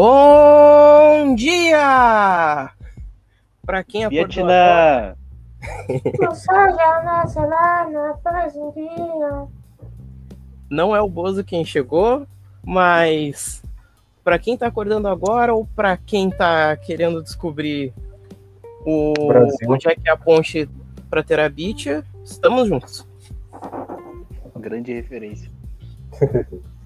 Bom dia! Para quem acordou Vietnã! O sol já nasce lá na fazendinha. não é o Bozo quem chegou, mas para quem tá acordando agora ou para quem tá querendo descobrir o Brasil. onde é que é a ponte para Terabitia, estamos juntos. Grande referência.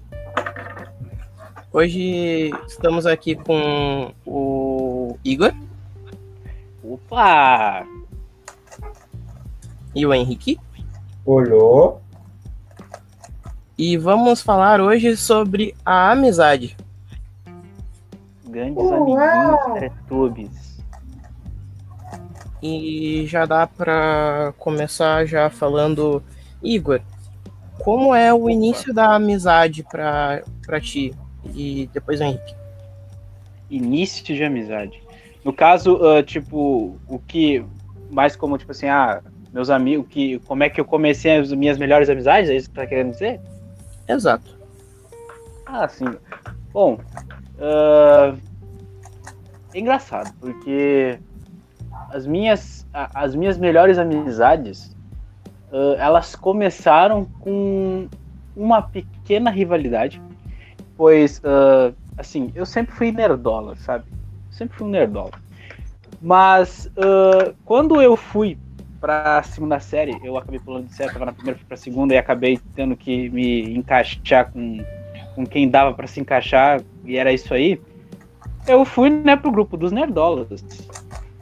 Hoje estamos aqui com o Igor Opa! e o Henrique Olhou. e vamos falar hoje sobre a amizade. Grandes Uau! amiguinhos Teletubbies. E já dá para começar já falando, Igor, como é o início da amizade para para ti e depois o Henrique? Início de amizade. No caso, ah, tipo, o que mais como, tipo assim, ah, meus amigos, que, como é que eu comecei as minhas melhores amizades? É isso que tá querendo dizer? Exato. Ah, sim. Bom, ah, é engraçado, porque as minhas, as minhas melhores amizades, ah, elas começaram com uma pequena rivalidade, pois, ah, assim, eu sempre fui nerdola, sabe? Sempre fui um nerdola. Mas, ah, quando eu fui pra segunda série, eu acabei pulando de série, tava na primeira, fui pra segunda e acabei tendo que me encaixar com com quem dava pra se encaixar e era isso aí, eu fui né, pro grupo dos nerdolas.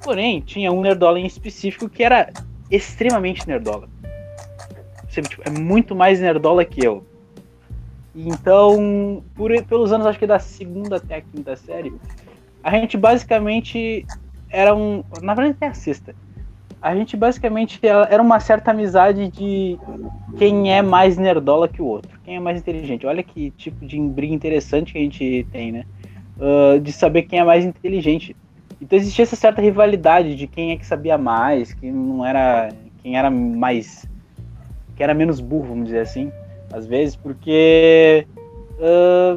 Porém, tinha um nerdola em específico que era extremamente nerdola. Sabe, tipo, é muito mais nerdola que eu. Então, por, pelos anos, acho que da segunda até a quinta série, a gente basicamente era um. Na verdade, até a sexta. A gente basicamente era uma certa amizade de quem é mais nerdola que o outro, quem é mais inteligente. Olha que tipo de briga interessante que a gente tem, né? Ah, de saber quem é mais inteligente. Então existia essa certa rivalidade de quem é que sabia mais, quem não era, quem era mais, quem era menos burro, vamos dizer assim, às vezes, porque ah,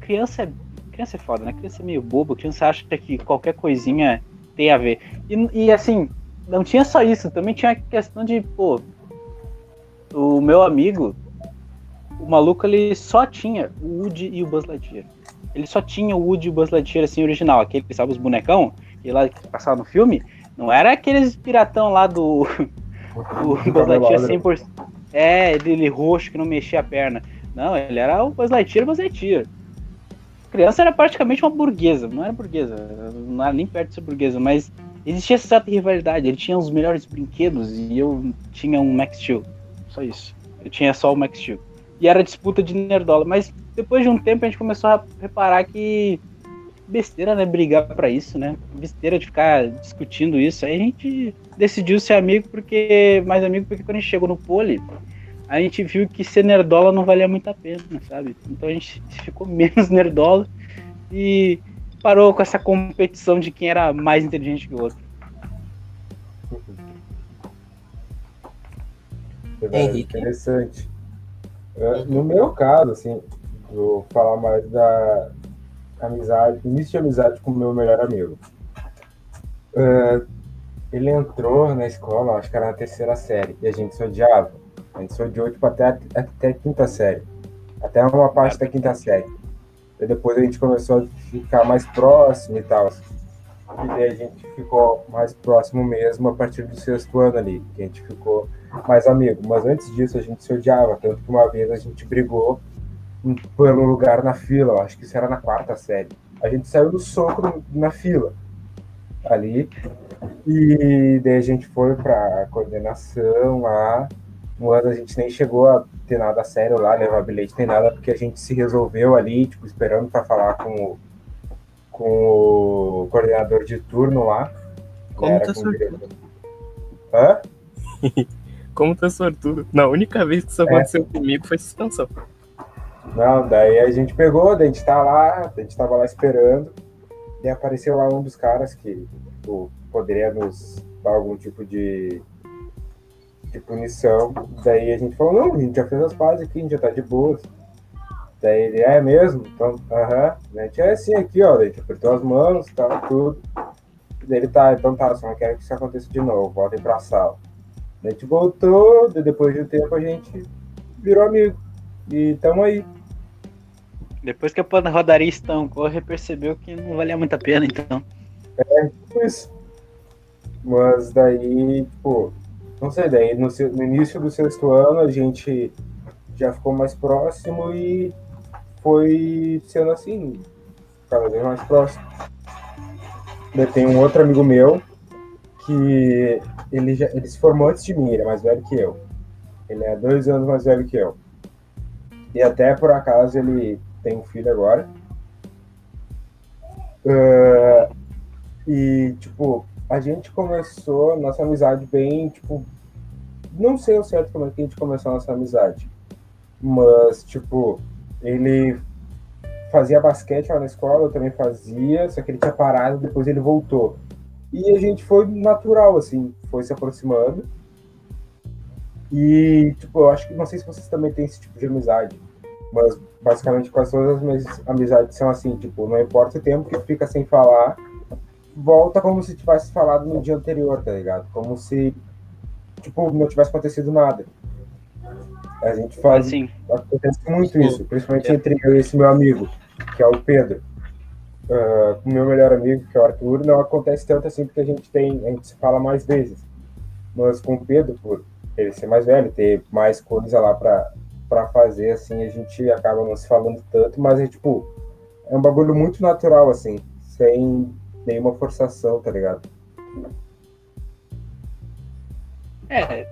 criança é criança é foda, né? Criança é meio bobo, criança acha que qualquer coisinha tem a ver. E, e assim, não tinha só isso, também tinha a questão de, pô, o meu amigo, o maluco, ele só tinha o Woody e o Buzz Lightyear. Ele só tinha o Woody e o Buzz Lightyear, assim, original. Aquele que sabe os bonecão, que lá que passava no filme, não era aqueles piratão lá do, do Buzz Lightyear 100%. É, ele roxo que não mexia a perna. Não, ele era o Buzz Lightyear, Buzz Lightyear. A criança era praticamente uma burguesa, não era burguesa, não era nem perto de ser burguesa, mas existia essa certa rivalidade. Ele tinha os melhores brinquedos e eu tinha um Max Steel. Só isso. Eu tinha só o Max Steel. E era disputa de nerdola. Mas depois de um tempo a gente começou a reparar que besteira, né? Brigar pra isso, né? Besteira de ficar discutindo isso. Aí a gente decidiu ser amigo porque. Mais amigo porque quando a gente chegou no pole, a gente viu que ser nerdola não valia muito a pena, sabe? Então a gente ficou menos nerdola e parou com essa competição de quem era mais inteligente que o outro. Henrique. Interessante. É, No meu caso, assim, vou falar mais da amizade, início de amizade com o meu melhor amigo. É, ele entrou na escola, acho que era na terceira série, e a gente se odiava. A gente se odiou tipo, até, a- até a quinta série. Até uma parte da quinta série. E depois a gente começou a ficar mais próximo e tal. E daí a gente ficou mais próximo mesmo a partir do sexto ano ali, que a gente ficou mais amigo. Mas antes disso a gente se odiava, tanto que uma vez a gente brigou pelo lugar na fila, eu acho que isso era na quarta série. A gente saiu do soco na fila ali, e daí a gente foi pra coordenação lá. Ano a gente nem chegou a ter nada sério lá, levar bilhete nem nada, porque a gente se resolveu ali, tipo, esperando pra falar com o, com o coordenador de turno lá. Como tá sortudo? Hã? Como tá sortudo. Não, a única vez que isso aconteceu comigo foi suspensão. Não, daí a gente pegou, daí a gente tá lá, a gente tava lá esperando, e apareceu lá um dos caras que tipo, poderia nos dar algum tipo de, de punição. Daí a gente falou, não, a gente já fez as pazes aqui, a gente já tá de boas. Daí ele, é mesmo? Então, aham. A gente é assim aqui, ó. A gente apertou as mãos, tal, tudo. Daí ele tá, então tá, só não quero que isso aconteça de novo, voltem pra sala. A gente voltou, depois de um tempo a gente virou amigo. E tamo aí. Depois que a rodaria estancou, ele percebeu que não valia muito a pena, então. Tipo isso. Mas daí, tipo, não sei, daí no, no início do sexto ano a gente já ficou mais próximo e foi sendo assim, cada vez mais próximo. Daí tem um outro amigo meu que ele, já, ele se formou antes de mim, ele é mais velho que eu. Ele é dois anos mais velho que eu. E até por acaso ele tem um filho agora. Ah, e, tipo, a gente começou nossa amizade bem, tipo, não sei ao certo como é que a gente começou a nossa amizade. Mas, tipo, ele fazia basquete lá na escola, eu também fazia, só que ele tinha parado, depois ele voltou. E a gente foi natural, assim, foi se aproximando. E, tipo, eu acho que, não sei se vocês também têm esse tipo de amizade, mas basicamente quase todas as minhas amizades são assim, tipo, não importa o tempo que fica sem falar, volta como se tivesse falado no dia anterior, tá ligado? Como se, tipo, não tivesse acontecido nada. A gente faz, Assim, acontece muito isso, principalmente entre eu e esse meu amigo, que é o Pedro. Com o meu melhor amigo, que é o Arthur, não acontece tanto assim, porque a gente tem, a gente se fala mais vezes. Mas com o Pedro, por ele ser mais velho, ter mais coisa lá pra, pra fazer, assim, a gente acaba não se falando tanto, mas é tipo, é um bagulho muito natural, assim, sem nenhuma forçação, tá ligado? É,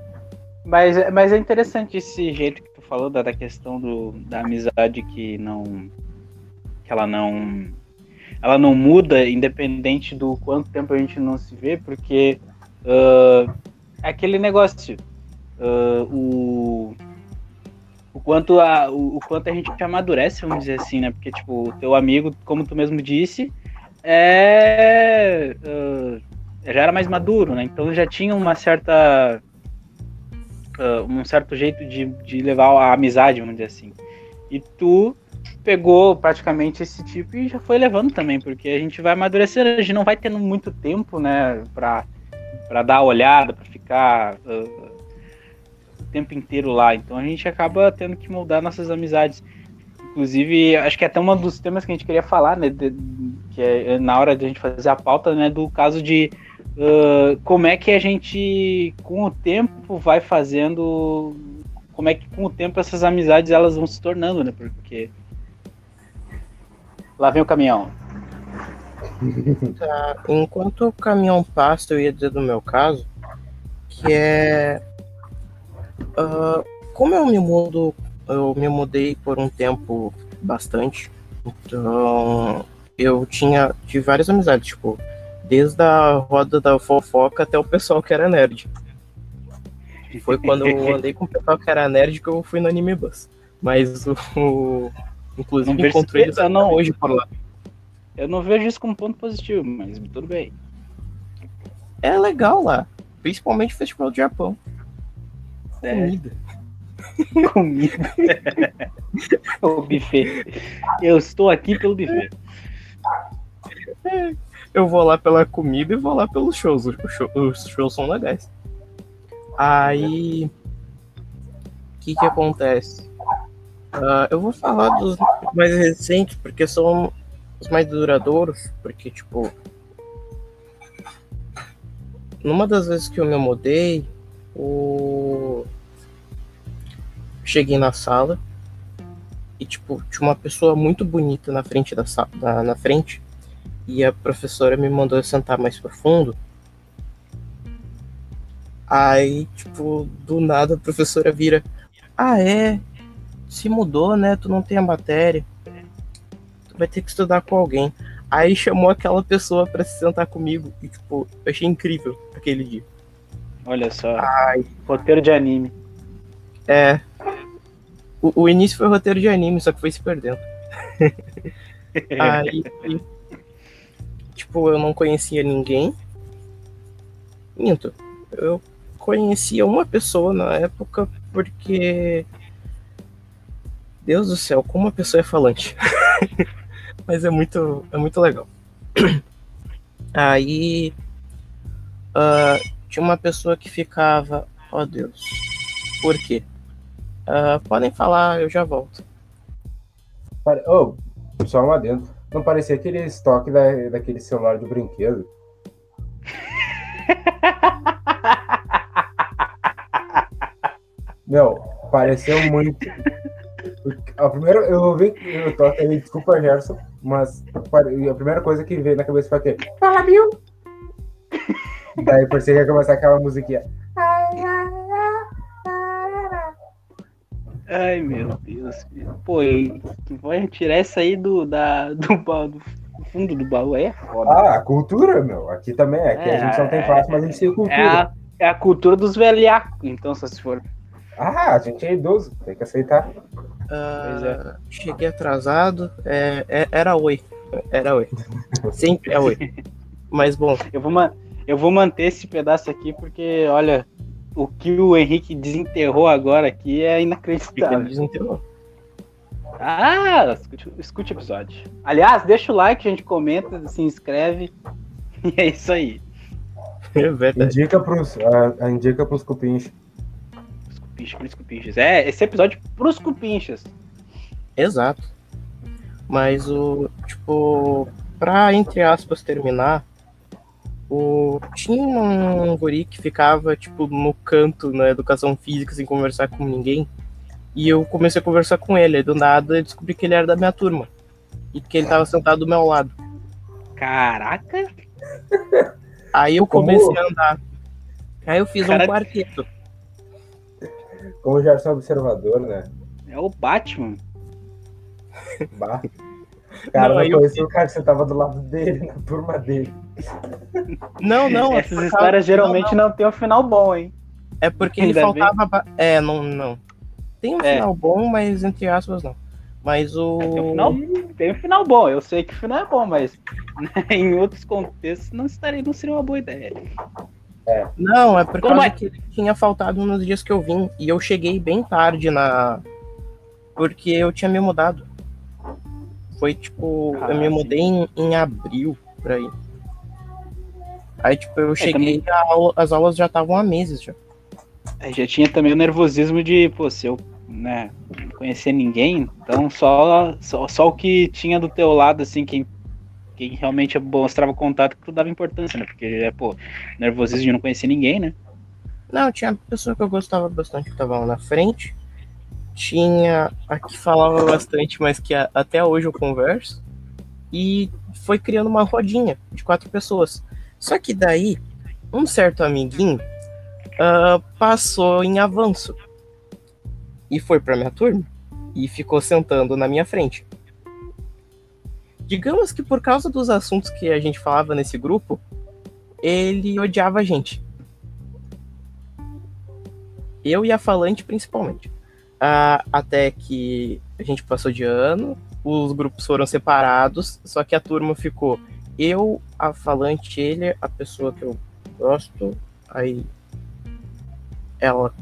mas, mas é interessante esse jeito que tu falou da, da questão do, da amizade que não. que ela não. ela não muda independente do quanto tempo a gente não se vê, porque é aquele negócio. ah, o, o, quanto a, o, o quanto a gente amadurece, vamos dizer assim, né? Porque, tipo, o teu amigo, como tu mesmo disse, é. ah, já era mais maduro, né? Então já tinha uma certa. ah, um certo jeito de, de levar a amizade, vamos dizer assim. E tu pegou praticamente esse tipo e já foi levando também, porque a gente vai amadurecendo, a gente não vai tendo muito tempo, né, pra, pra dar olhada, pra ficar o tempo inteiro lá. Então a gente acaba tendo que moldar nossas amizades. Inclusive, acho que é até um dos temas que a gente queria falar, né, de- que é na hora de a gente fazer a pauta, né, do caso de ah, como é que a gente, com o tempo, vai fazendo. Como é que com o tempo essas amizades elas vão se tornando, né? Porque. Lá vem o caminhão. Tá, enquanto o caminhão passa, eu ia dizer do meu caso, que é. Ah, como eu me mudo, eu me mudei por um tempo bastante, então eu tinha tive várias amizades, tipo, desde a roda da fofoca até o pessoal que era nerd. Foi quando eu andei com o pessoal que era nerd que eu fui no Anime Bus. Mas o. inclusive Não encontrei eles eu não- até hoje por lá. Eu não vejo isso como ponto positivo, mas tudo bem. É legal lá. Principalmente o Festival do Japão. É. Comida. Comida. o buffet. Eu estou aqui pelo buffet. Eu vou lá pela comida e vou lá pelos shows. Os show- os shows são legais. Aí. O que que acontece? Ah, eu vou falar dos mais recentes, porque são os mais duradouros. Porque, tipo. Numa das vezes que eu me mudei, o. Cheguei na sala e, tipo, tinha uma pessoa muito bonita na frente da sala, na, na frente e a professora me mandou sentar mais profundo. Aí, tipo, do nada a professora vira: Ah, é? Se mudou, né? Tu não tem a matéria. Tu vai ter que estudar com alguém. Aí chamou aquela pessoa pra se sentar comigo. E, tipo, eu achei incrível aquele dia. Olha só. Ai, Roteiro de anime. é. O, o início foi roteiro de anime, só que foi se perdendo. Aí, tipo, eu não conhecia ninguém. Minto. Eu conhecia uma pessoa na época porque Deus do céu, como a pessoa é falante. Mas é muito, é muito legal. Aí ah, tinha uma pessoa que ficava, ó Deus, por quê? Ah, podem falar, eu já volto. Oh, só um adendo. Não parecia aquele estoque da, daquele celular de brinquedo? Meu, pareceu muito. A primeira, eu ouvi, eu tô até desculpa, Gerson, mas a primeira coisa que veio na cabeça foi aquele. Fala, Bill! Daí por isso ia começar aquela musiquinha. Ai, meu Deus. Pô, e vai tirar essa aí do, da, do, ba- do fundo do baú aí é foda. Ah, a cultura, meu. Aqui também é. Aqui a É, gente não tem é, classe, mas a gente tem cultura. É a, é a cultura dos velhacos, então, só se for. Ah, a gente é idoso, tem que aceitar. Ah, Pois é. Cheguei atrasado, é, é- era oi. Era oi. Sempre é oi. Mas bom, Eu vou, ma- eu vou manter esse pedaço aqui porque, olha, o que o Henrique desenterrou agora aqui é inacreditável. desenterrou. Ah, escute, escute o episódio. Aliás, deixa o like, a gente comenta, se inscreve. E é isso aí. É verdade. Indica pros, ah, indica pros cupins. Os cupinchos, pros cupinchos. É, esse episódio pros cupinchas. Exato. Mas o, tipo, pra, entre aspas, terminar, o, tinha um guri que ficava, tipo, no canto na educação física sem conversar com ninguém. E eu comecei a conversar com ele. Aí do nada eu descobri que ele era da minha turma. E que ele tava sentado do meu lado. Caraca! Aí eu Como? comecei a andar. Aí eu fiz Cara- um quarteto. Como já sou observador, né? É o Batman. Bah. Cara, Não, eu conheci o cara que você tava do lado dele, na turma dele. Não, não. é Essas histórias causa- geralmente não, tem um final bom, hein? É porque ele Ainda bem. faltava. ba- É, não, não. Tem um É. final bom, mas entre aspas não. Mas o. Tem um final, tem um final bom. Eu sei que o final é bom, mas né, em outros contextos não estaria, não seria uma boa ideia. Não, é por Como causa é? que ele tinha faltado nos dias que eu vim. E eu cheguei bem tarde na. Porque eu tinha me mudado. Foi tipo. Ah, eu me sim. mudei em, em abril, por aí. Aí, tipo, eu cheguei também- e aula- as aulas já estavam há meses já. Aí já tinha também o nervosismo de, pô, se eu né, não conhecer ninguém, então só, só, só o que tinha do teu lado, assim, quem, quem realmente mostrava contato que tu dava importância, né? Porque, é, pô, nervosismo de não conhecer ninguém, né? Não, tinha pessoa que eu gostava bastante que tava lá na frente. Tinha a que falava bastante, mas que a- até hoje eu converso. E foi criando uma rodinha de quatro pessoas. Só que daí, um certo amiguinho ah, passou em avanço. E foi pra minha turma. E ficou sentando na minha frente. Digamos que por causa dos assuntos que a gente falava nesse grupo, ele odiava a gente. Eu e a Falante, principalmente. Ah, até que a gente passou de ano, os grupos foram separados, só que a turma ficou eu, a Falante, ele, a pessoa que eu gosto, aí ela,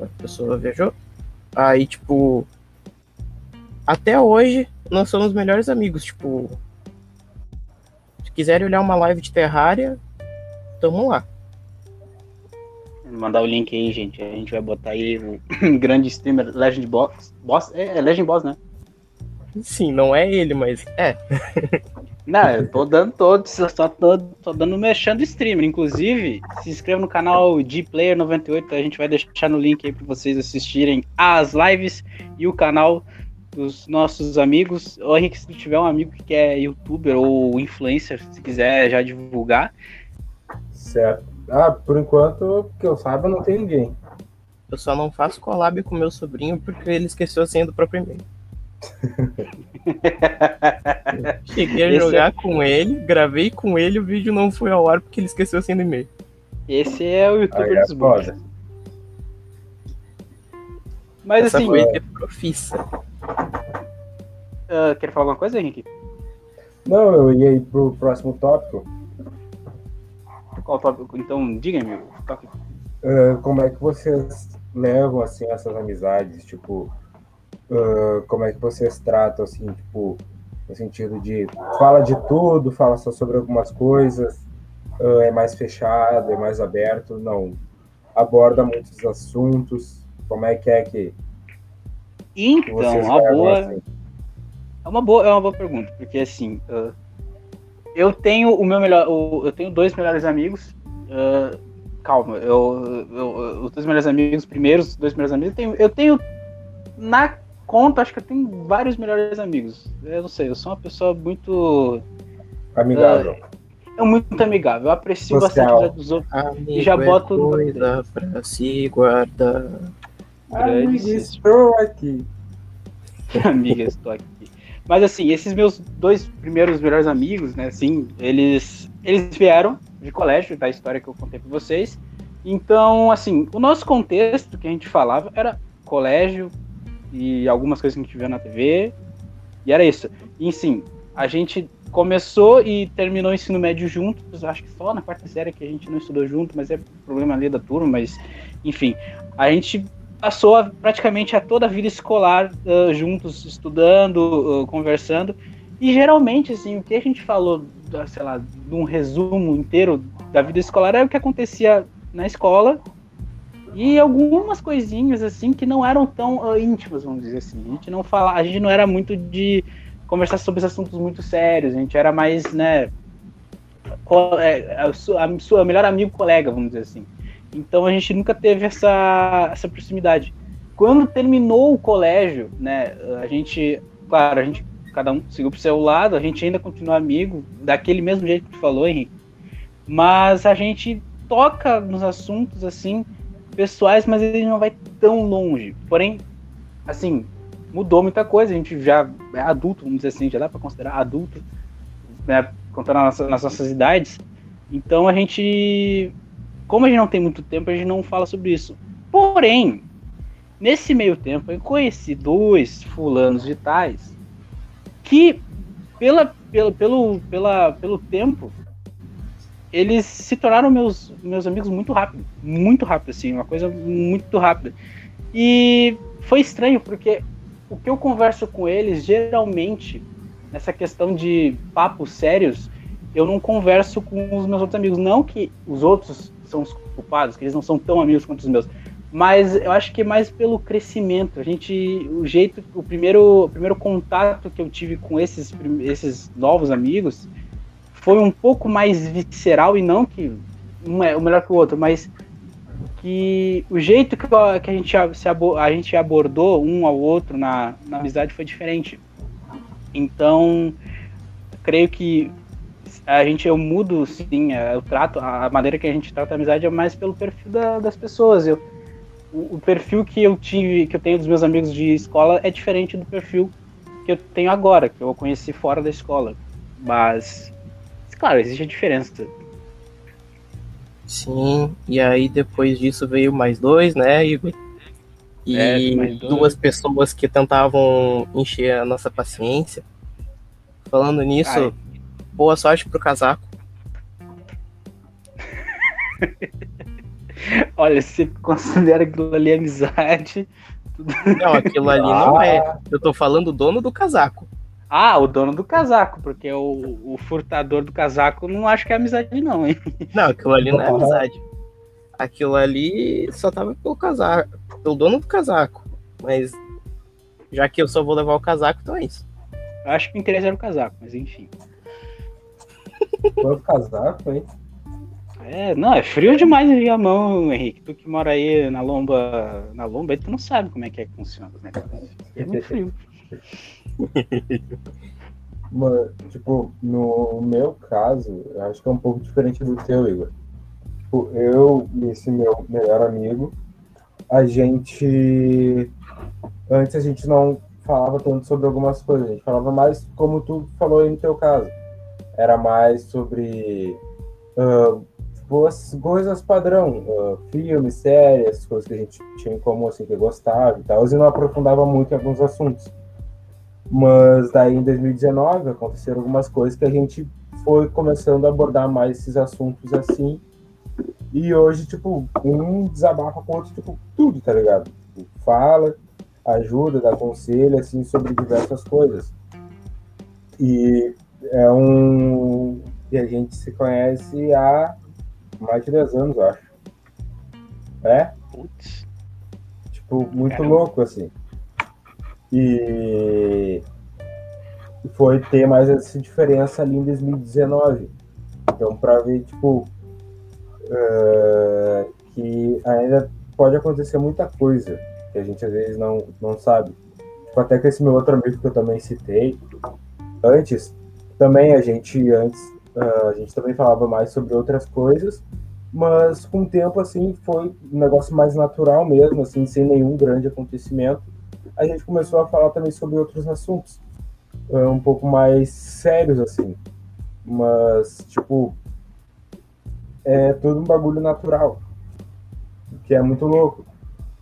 a pessoa viajou. Aí, tipo, até hoje nós somos melhores amigos, tipo, se quiserem olhar uma live de Terraria, tamo lá. Mandar o link aí, gente. A gente vai botar aí o grande streamer Legend Boss. Boss? É, é Legend Boss, né? Sim, não é ele, mas é. Não, eu tô dando todos, só só tô, tô dando mexendo streamer. Inclusive, se inscreva no canal Gplayer98, a gente vai deixar no link aí pra vocês assistirem as lives e o canal dos nossos amigos. Ô Henrique, se tiver um amigo que é youtuber ou influencer, se quiser já divulgar, Certo. Ah, por enquanto, que eu saiba, não tem ninguém. Eu só não faço collab com meu sobrinho porque ele esqueceu a senha do próprio e-mail. Cheguei a Esse jogar com ele, gravei com ele, o vídeo não foi ao ar porque ele esqueceu a senha do e-mail. esse é o youtuber Aí é dos bons. foda. Mas Essa assim, foi de profissa. ah, quer falar alguma coisa, Henrique? Não, eu ia ir pro próximo tópico. Qual tópico? Então, diga, amigo. Ah, como é que vocês levam, assim, essas amizades? Tipo, ah, como é que vocês tratam, assim, tipo, no sentido de fala de tudo, fala só sobre algumas coisas, ah, é mais fechado, é mais aberto, não. Aborda muitos assuntos, como é que é que Então, vocês uma boa, assim? é uma boa, é uma boa pergunta, porque assim, ah, eu tenho o meu melhor, o- eu tenho dois melhores amigos. ah, calma, eu, eu- os dois melhores amigos, primeiros dois melhores amigos, eu tenho, eu tenho na conta, acho que eu tenho vários melhores amigos. Eu não sei, eu sou uma pessoa muito, Amigável. é muito amigável. Eu aprecio Social. bastante a vida dos outros. Amigo já é boto coisa pra se guardar. Amigo, grandes- estou aqui. Amiga, estou aqui. Mas assim, esses meus dois primeiros melhores amigos, né, assim, eles, eles vieram de colégio, da história que eu contei pra vocês. Então, assim, o nosso contexto que a gente falava era colégio e algumas coisas que a gente via na TV, e era isso. E sim, a gente começou e terminou o ensino médio juntos, acho que só na quarta série que a gente não estudou junto, mas é problema ali da turma, mas enfim, a gente passou a- praticamente a toda a vida escolar ah, juntos, estudando, ah, conversando. E geralmente, assim, o que a gente falou, sei lá, de um resumo inteiro da vida escolar era o que acontecia na escola e algumas coisinhas, assim, que não eram tão ah, íntimas, vamos dizer assim. A gente não fala, a gente não era muito de conversar sobre assuntos muito sérios, a gente era mais, né, é, a sua, a sua melhor amigo colega, vamos dizer assim. Então a gente nunca teve essa, essa proximidade. Quando terminou o colégio, né, a gente, claro, a gente cada um seguiu pro seu lado, a gente ainda continua amigo, daquele mesmo jeito que tu falou, Henrique. Mas a gente toca nos assuntos assim pessoais, mas ele não vai tão longe. Porém, assim, mudou muita coisa, a gente já é adulto, vamos dizer assim, já dá para considerar adulto, né, contando nas nossas, nas nossas idades. Então a gente como a gente não tem muito tempo, a gente não fala sobre isso. Porém, nesse meio tempo, eu conheci dois fulanos de tais que, pela, pela, pelo, pela, pelo tempo, eles se tornaram meus, meus amigos muito rápido. Muito rápido, assim, uma coisa muito rápida. E foi estranho, porque o que eu converso com eles, geralmente, nessa questão de papos sérios, eu não converso com os meus outros amigos. Não que os outros são os culpados, que eles não são tão amigos quanto os meus. Mas eu acho que é mais pelo crescimento. A gente, o jeito, o primeiro, o primeiro contato que eu tive com esses, esses novos amigos foi um pouco mais visceral e não que um é o melhor que o outro, mas que o jeito que, a- que a, gente, se a gente abordou um ao outro na, na amizade foi diferente. Então, creio que a gente eu mudo sim, é, eu trato a maneira que a gente trata a amizade é mais pelo perfil da- das pessoas. Eu, o, o perfil que eu tive, que eu tenho dos meus amigos de escola é diferente do perfil que eu tenho agora, que eu conheci fora da escola. Mas, claro, existe a diferença. Sim, e aí depois disso veio mais dois, né, Igor? E É, duas pessoas que tentavam encher a nossa paciência. Falando nisso, Ai. boa sorte pro casaco. Olha, se você considera aquilo ali amizade. Não, aquilo ali não é. Eu tô falando o dono do casaco. Ah, o dono do casaco, porque o, o furtador do casaco não acho que é amizade, não, hein? Não, aquilo ali não é amizade. Aquilo ali só tava pelo casaco, pelo dono do casaco. Mas já que eu só vou levar o casaco, então é isso. Eu acho que o interesse era o casaco, mas enfim. Quanto casaco, hein? É, não, é frio demais em Viamão, Henrique. Tu que mora aí na lomba, na lomba, aí tu não sabe como é que é que funciona, né? É muito frio. Mano, tipo, no meu caso, eu acho que é um pouco diferente do teu, Igor. Tipo, eu e esse meu melhor amigo, a gente. Antes a gente não falava tanto sobre algumas coisas, a gente falava mais como tu falou aí no teu caso. Era mais sobre as coisas padrão, ah, filmes, séries, coisas que a gente tinha em comum, assim, que gostava e tal, e não aprofundava muito em alguns assuntos. Mas daí em 2019 aconteceram algumas coisas que a gente foi começando a abordar mais esses assuntos assim. E hoje, tipo, um desabafa com o outro, tipo, tudo, tá ligado? Tipo, fala. ajuda, dá conselho, assim, sobre diversas coisas. E é um. E a gente se conhece há mais de 10 anos, eu acho. É? Putz. Tipo, muito Caramba. louco, assim. E foi ter mais essa diferença ali em 2019. Então, pra ver, tipo, eh, que ainda pode acontecer muita coisa que a gente às vezes não, não sabe. Tipo, até que esse meu outro amigo que eu também citei antes, também a gente antes, ah, a gente também falava mais sobre outras coisas, mas com o tempo, assim, foi um negócio mais natural mesmo, assim, sem nenhum grande acontecimento. A gente começou a falar também sobre outros assuntos, ah, um pouco mais sérios, assim. Mas, tipo, é tudo um bagulho natural, que é muito louco.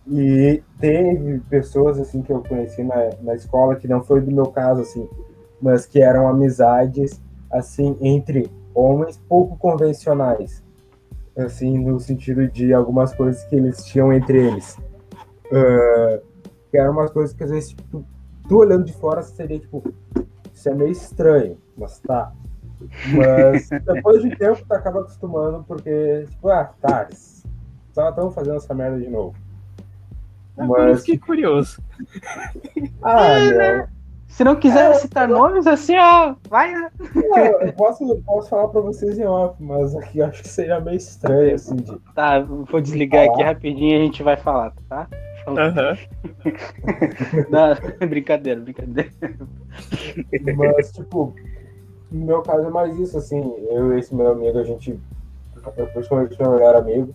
E teve pessoas, assim, que eu conheci na, na escola, que não foi do meu caso, assim, mas que eram amizades, assim, entre homens pouco convencionais assim, no sentido de algumas coisas que eles tinham entre eles. Ah, que eram umas coisas que às vezes, tipo, tu olhando de fora seria tipo, isso é meio estranho, mas tá. Mas depois de tempo tu acaba acostumando, porque, tipo, ah, tá, só estão fazendo essa merda de novo. Agora eu Mas, fiquei curioso. ah, meu, Se não quiser citar nomes, assim, ó, vai, né? não, eu posso, eu posso falar pra vocês em off, mas aqui eu acho que seria meio estranho, assim, de Tá, vou desligar aqui rapidinho e a gente vai falar, tá? Aham. Não, brincadeira, brincadeira. Mas, tipo, no meu caso é mais isso, assim, eu e esse meu amigo, a gente, principalmente meu melhor amigo,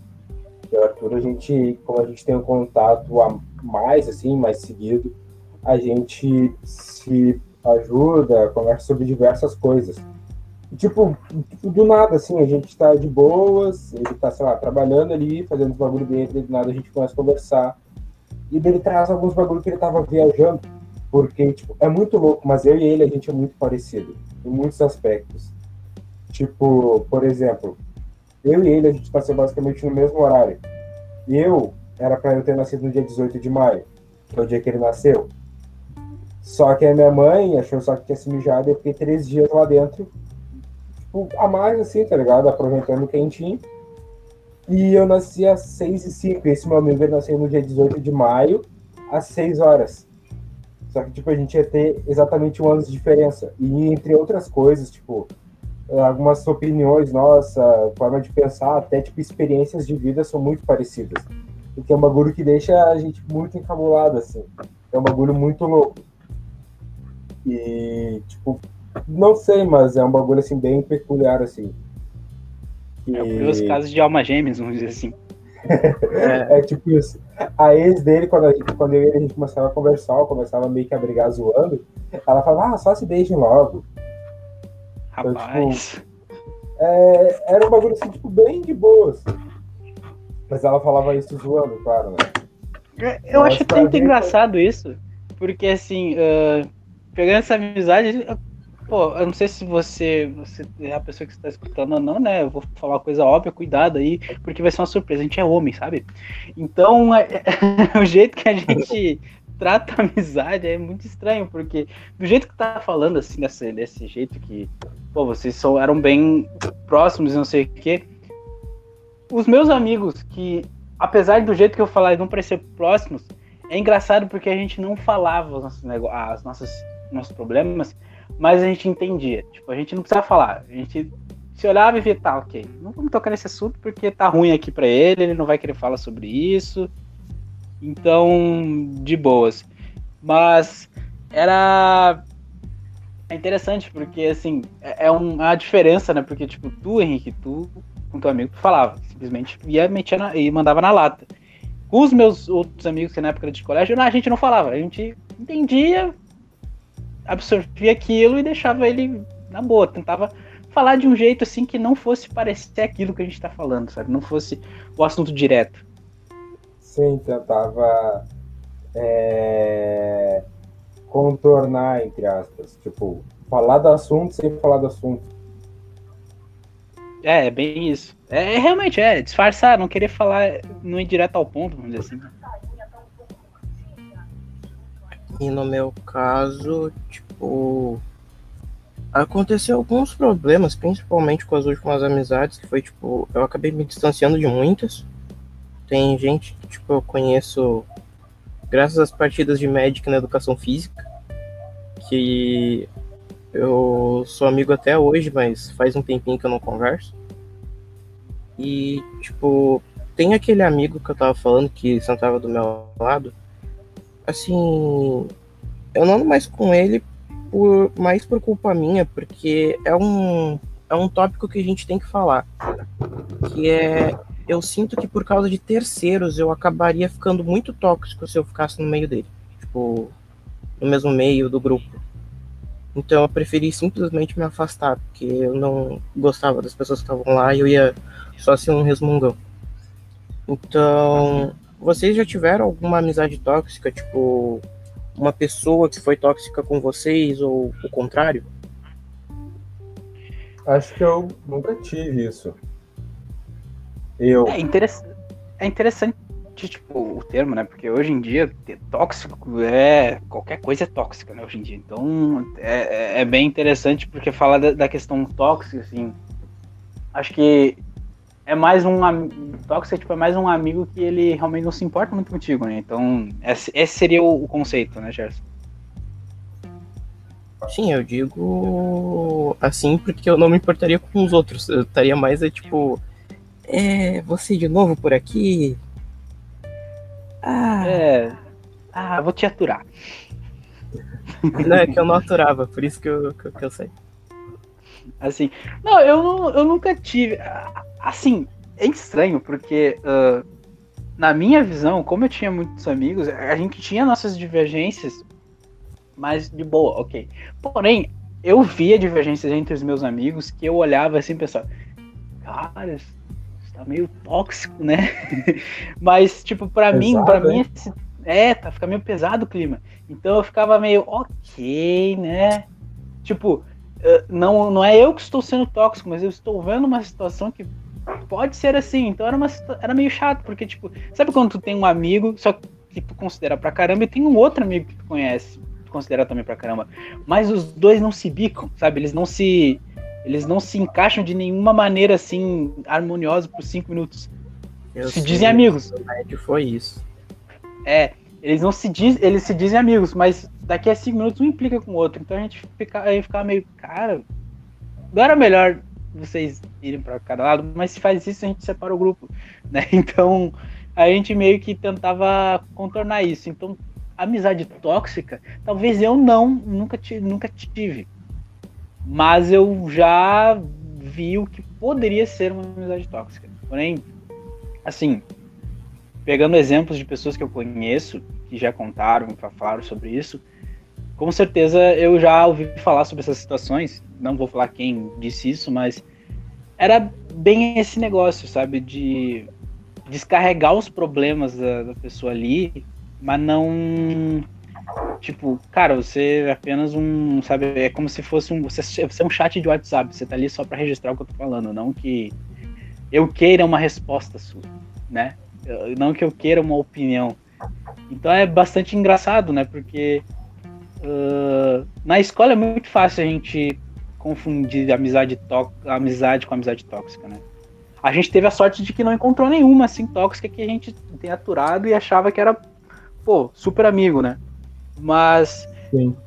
que é o Arthur, a gente, como a gente tem um contato a mais, assim, mais seguido, a gente se ajuda, conversa sobre diversas coisas. E, tipo, do nada, assim, a gente tá de boas, ele tá, sei lá, trabalhando ali, fazendo os bagulho dele, do nada a gente começa a conversar. E ele traz alguns bagulho que ele tava viajando, porque, tipo, é muito louco, mas eu e ele, a gente é muito parecido, em muitos aspectos. Tipo, por exemplo, eu e ele, a gente nasceu basicamente no mesmo horário. Eu, era pra eu ter nascido no dia 18 de maio, que é o dia que ele nasceu. Só que a minha mãe achou só que tinha se mijado e eu fiquei três dias lá dentro, tipo, a mais assim, tá ligado? Aproveitando quentinho. E eu nasci às 6 e 5 Esse meu amigo ele nasceu no dia 18 de maio, às 6 horas. Só que, tipo, a gente ia ter exatamente um ano de diferença. E entre outras coisas, tipo, algumas opiniões nossa, forma de pensar, até, tipo, experiências de vida são muito parecidas. O que é um bagulho que deixa a gente muito encabulado, assim. É um bagulho muito louco. E, tipo, não sei, mas é um bagulho, assim, bem peculiar, assim. É o curioso caso de alma gêmeas, vamos dizer assim. É tipo isso. A ex dele, quando, a gente, quando eu e a gente começava a conversar, eu começava meio que a brigar zoando, ela falava, ah, só se beijem logo. Rapaz. É, era um bagulho assim, tipo, bem de boas. Mas ela falava isso zoando, claro, né? Eu Mas acho ver- engraçado isso, porque assim, ah, pegando essa amizade, pô, eu não sei se você, você é a pessoa que está escutando ou não, né? Eu vou falar uma coisa óbvia, cuidado aí, porque vai ser uma surpresa. A gente é homem, sabe? Então, é- o jeito que a gente trata a amizade é muito estranho, porque do jeito que tá falando, assim, desse, desse jeito que, pô, vocês são, eram bem próximos não sei o quê. Os meus amigos que apesar do jeito que eu falar, não parecer próximos, é engraçado porque a gente não falava os nossos, nego- as nossas, nossos problemas, mas a gente entendia. Tipo, a gente não precisava falar. A gente se olhava e via, tá, ok, não vamos tocar nesse assunto porque tá ruim aqui pra ele, ele não vai querer falar sobre isso. Então, de boas. Mas era é interessante porque assim, é é um- é uma diferença, né? Porque tipo, tu, Henrique, tu com teu amigo tu falava, simplesmente ia metia na- e mandava na lata. Com os meus outros amigos que na época de colégio, não, a gente não falava, a gente entendia, absorvia aquilo e deixava ele na boa, tentava falar de um jeito assim que não fosse parecer aquilo que a gente tá falando, sabe? Não fosse o assunto direto. Sim, tentava é, contornar, entre aspas. Tipo, falar do assunto sem falar do assunto. É, é bem isso. É, é, realmente, é, disfarçar, não querer falar, não ir direto ao ponto, vamos dizer assim. E no meu caso, tipo. Aconteceu alguns problemas, principalmente com as últimas amizades, que foi tipo, eu acabei me distanciando de muitas. Tem gente que, tipo, eu conheço graças às partidas de Magic na educação física, que eu sou amigo até hoje, mas faz um tempinho que eu não converso. E, tipo, tem aquele amigo que eu tava falando que sentava do meu lado. Assim, eu não ando mais com ele por mais por culpa minha, porque é um é um tópico que a gente tem que falar, que é eu sinto que por causa de terceiros eu acabaria ficando muito tóxico se eu ficasse no meio dele, tipo, no mesmo meio do grupo. Então eu preferi simplesmente me afastar, porque eu não gostava das pessoas que estavam lá e eu ia só ser um resmungão. Então, vocês já tiveram alguma amizade tóxica, tipo, uma pessoa que foi tóxica com vocês ou o contrário? Acho que eu nunca tive isso. Eu. É, interess... é interessante, tipo, o termo, né? Porque hoje em dia, tóxico é. Qualquer coisa é tóxica, né? Hoje em dia. Então, é, é, é bem interessante porque falar da, da questão tóxica, assim. Acho que é mais um tóxico tipo, é mais um amigo que ele realmente não se importa muito contigo, né? Então, esse, seria o, conceito, né, Gerson? Sim, eu digo assim porque eu não me importaria com os outros. Eu estaria mais, é tipo, é, você de novo por aqui? Ah. É. Ah, vou te aturar. Não, é que eu não aturava, por isso que eu, que, que eu sei. Assim, não, eu, não, eu nunca tive. Assim, é estranho, porque uh, na minha visão, como eu tinha muitos amigos, a gente tinha nossas divergências, mas de boa, ok. Porém, eu via divergências entre os meus amigos que eu olhava assim e pensava, cara, isso tá meio tóxico, né? mas, tipo, pra Pesado, mim, pra mim, esse, é, tá, fica meio pesado o clima. Então eu ficava meio, ok, né? Tipo, não, não é eu que estou sendo tóxico, mas eu estou vendo uma situação que pode ser assim. Então era, uma, era meio chato, porque, tipo, sabe quando tu tem um amigo, só que tu considera pra caramba, e tem um outro amigo que tu conhece, tu considera também pra caramba, mas os dois não se bicam, sabe? Eles não se. Eles não se encaixam de nenhuma maneira assim harmoniosa por cinco minutos. Eu se dizem amigos. O foi isso. É, eles não se diz, eles se dizem amigos, mas daqui a cinco minutos um implica com o outro. Então a gente fica, aí fica meio, cara, não era melhor vocês irem para cada lado, mas se faz isso a gente separa o grupo, né? Então a gente meio que tentava contornar isso. Então amizade tóxica, talvez eu não, nunca tive, nunca tive. Mas eu já vi o que poderia ser uma amizade tóxica. Porém, assim, pegando exemplos de pessoas que eu conheço, que já contaram, que falaram sobre isso, com certeza eu já ouvi falar sobre essas situações. Não vou falar quem disse isso, mas era bem esse negócio, sabe? De descarregar os problemas da, da pessoa ali, mas não. Tipo, cara, você é apenas um. Sabe? É como se fosse um. Você, você é um chat de WhatsApp. Você tá ali só para registrar o que eu tô falando. Não que eu queira uma resposta sua, né? Não que eu queira uma opinião. Então é bastante engraçado, né? Porque uh, na escola é muito fácil a gente confundir amizade, amizade com amizade tóxica, né? A gente teve a sorte de que não encontrou nenhuma assim tóxica que a gente tem aturado e achava que era, pô, super amigo, né? Mas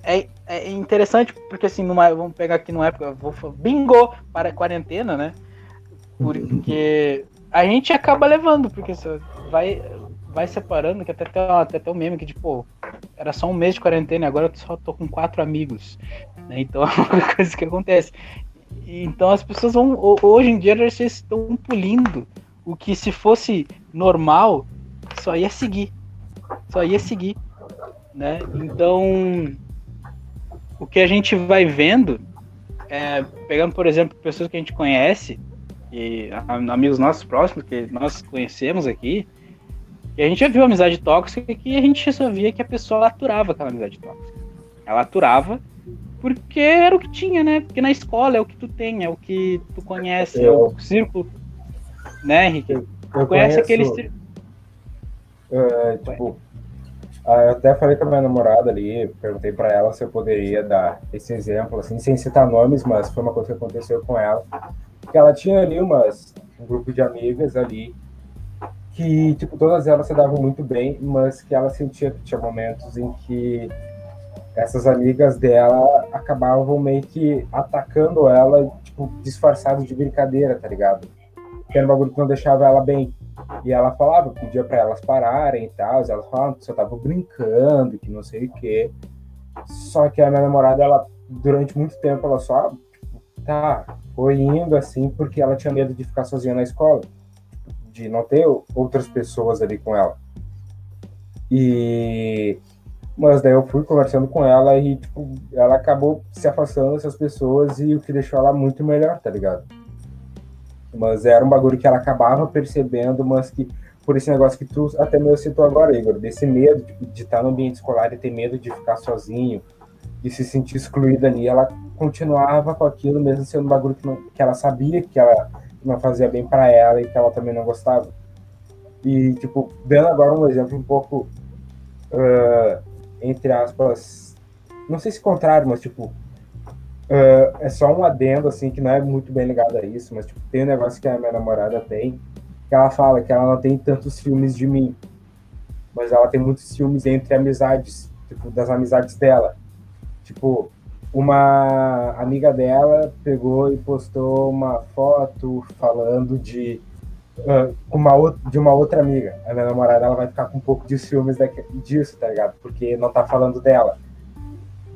é, é, interessante porque assim, numa, vamos pegar aqui numa época, vou bingo para a quarentena, né? Porque a gente acaba levando, porque vai vai separando, que até tem até, até um meme que, tipo, era só um mês de quarentena e agora eu só tô com quatro amigos. Né? Então é uma coisa que acontece. Então as pessoas vão. Hoje em dia elas estão pulindo o que se fosse normal só ia seguir. Só ia seguir. Né? Então o que a gente vai vendo, é, pegando por exemplo pessoas que a gente conhece, e amigos nossos próximos que nós conhecemos aqui, e a gente já viu amizade tóxica que a gente só via que a pessoa aturava aquela amizade tóxica. Ela aturava porque era o que tinha, né? Porque na escola é o que tu tem, é o que tu conhece, eu, é o círculo. Né, Henrique? Eu, eu conhece conheço, aquele círculo. É, tipo, eu até falei com a minha namorada ali, perguntei pra ela se eu poderia dar esse exemplo, assim, sem citar nomes, mas foi uma coisa que aconteceu com ela. Que ela tinha ali umas, um grupo de amigas ali que, tipo, todas elas se davam muito bem, mas que ela sentia que tinha momentos em que essas amigas dela acabavam meio que atacando ela, tipo, disfarçado de brincadeira, tá ligado? Que era um bagulho que não deixava ela bem. E ela falava, pedia para elas pararem e tal, e elas falavam que só tava brincando, que não sei o quê. Só que a minha namorada, ela, durante muito tempo, ela só, tipo, tá, foi indo assim, porque ela tinha medo de ficar sozinha na escola, de não ter outras pessoas ali com ela. E mas daí eu fui conversando com ela e, tipo, ela acabou se afastando dessas pessoas e o que deixou ela muito melhor, tá ligado? Mas era um bagulho que ela acabava percebendo, mas que, por esse negócio que tu até me citou agora, Igor, desse medo de, de estar no ambiente escolar e ter medo de ficar sozinho, de se sentir excluída ali, ela continuava com aquilo, mesmo sendo um bagulho que, não, que ela sabia que ela não fazia bem para ela e que ela também não gostava. E, tipo, dando agora um exemplo um pouco. Uh, entre aspas, não sei se contrário, mas tipo, uh, é só um adendo, assim, que não é muito bem ligado a isso, mas tipo, tem um negócio que a minha namorada tem, que ela fala que ela não tem tantos filmes de mim, mas ela tem muitos filmes entre amizades, tipo, das amizades dela. Tipo, uma amiga dela pegou e postou uma foto falando de uh, uma, de uma outra amiga. A minha namorada ela vai ficar com um pouco de ciúmes disso, tá ligado? Porque não tá falando dela.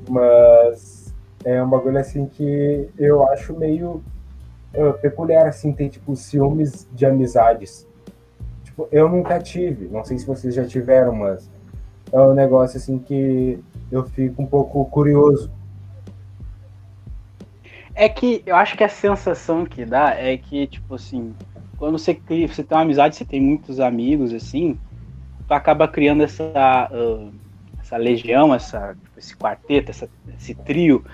Mas é um bagulho assim que eu acho meio uh, peculiar, assim, ter tipo ciúmes de amizades. Tipo, eu nunca tive, não sei se vocês já tiveram, mas é um negócio assim que eu fico um pouco curioso. É que eu acho que a sensação que dá é que, tipo assim, quando você cria, você tem uma amizade, você tem muitos amigos, assim, tu acaba criando essa, uh, essa legião, essa, tipo, esse quarteto, essa, esse trio,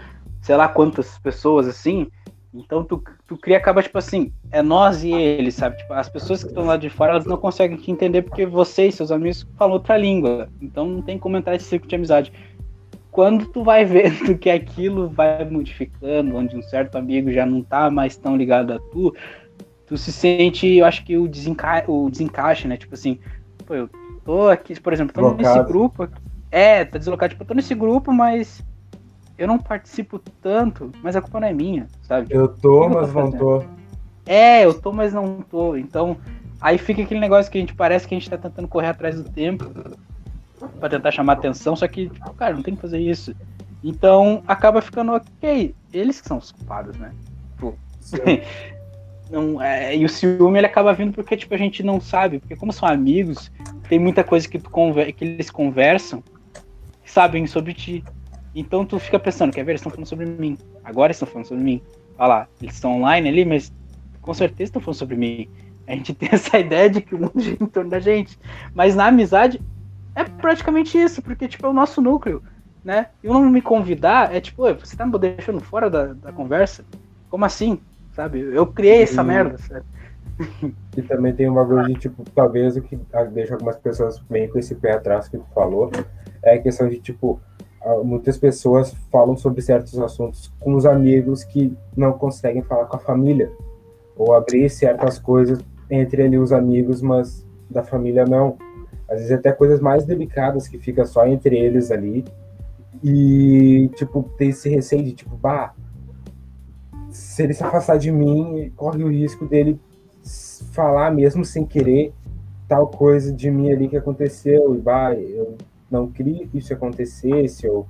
sei lá quantas pessoas, assim, então tu, tu cria, acaba, tipo assim, é nós e eles, sabe? Tipo, as pessoas que estão lá de fora, elas não conseguem te entender porque você e seus amigos falam outra língua, então não tem como entrar esse ciclo de amizade. Quando tu vai vendo que aquilo vai modificando, onde um certo amigo já não tá mais tão ligado a tu, tu se sente, eu acho que o, desenca o desencaixe, né? Tipo assim, pô, eu tô aqui, por exemplo, tô Deslocado. nesse grupo. É, tá deslocado, tipo, eu tô nesse grupo, mas eu não participo tanto, mas a culpa não é minha, sabe? Eu tô, mas não tô. É, eu tô, mas não tô. Então, aí fica aquele negócio que a gente parece que a gente tá tentando correr atrás do tempo para tentar chamar atenção, só que, tipo, cara, não tem que fazer isso. Então, acaba ficando ok. Eles que são os culpados, né? Pô. Não, é, e o ciúme ele acaba vindo porque tipo, a gente não sabe, porque como são amigos, tem muita coisa que, tu conver que eles conversam, sabem sobre ti. Então tu fica pensando, quer ver, eles estão falando sobre mim. Agora estão falando sobre mim. Olha lá, eles estão online ali, mas com certeza estão falando sobre mim. A gente tem essa ideia de que o mundo gira em torno da gente. Mas na amizade é praticamente isso, porque tipo, é o nosso núcleo. Né? E não me convidar é tipo, você tá me deixando fora da, da conversa? Como assim? sabe? Eu criei essa e... merda, sabe? E também tem uma coisa de, tipo, talvez o que deixa algumas pessoas bem com esse pé atrás que tu falou, é a questão de, tipo, muitas pessoas falam sobre certos assuntos com os amigos que não conseguem falar com a família, ou abrir certas coisas entre ali os amigos, mas da família não. Às vezes até coisas mais delicadas que fica só entre eles ali, e, tipo, tem esse receio de, tipo, bah, se ele se afastar de mim, corre o risco dele falar mesmo sem querer tal coisa de mim ali que aconteceu e vai, eu não queria que isso acontecesse ou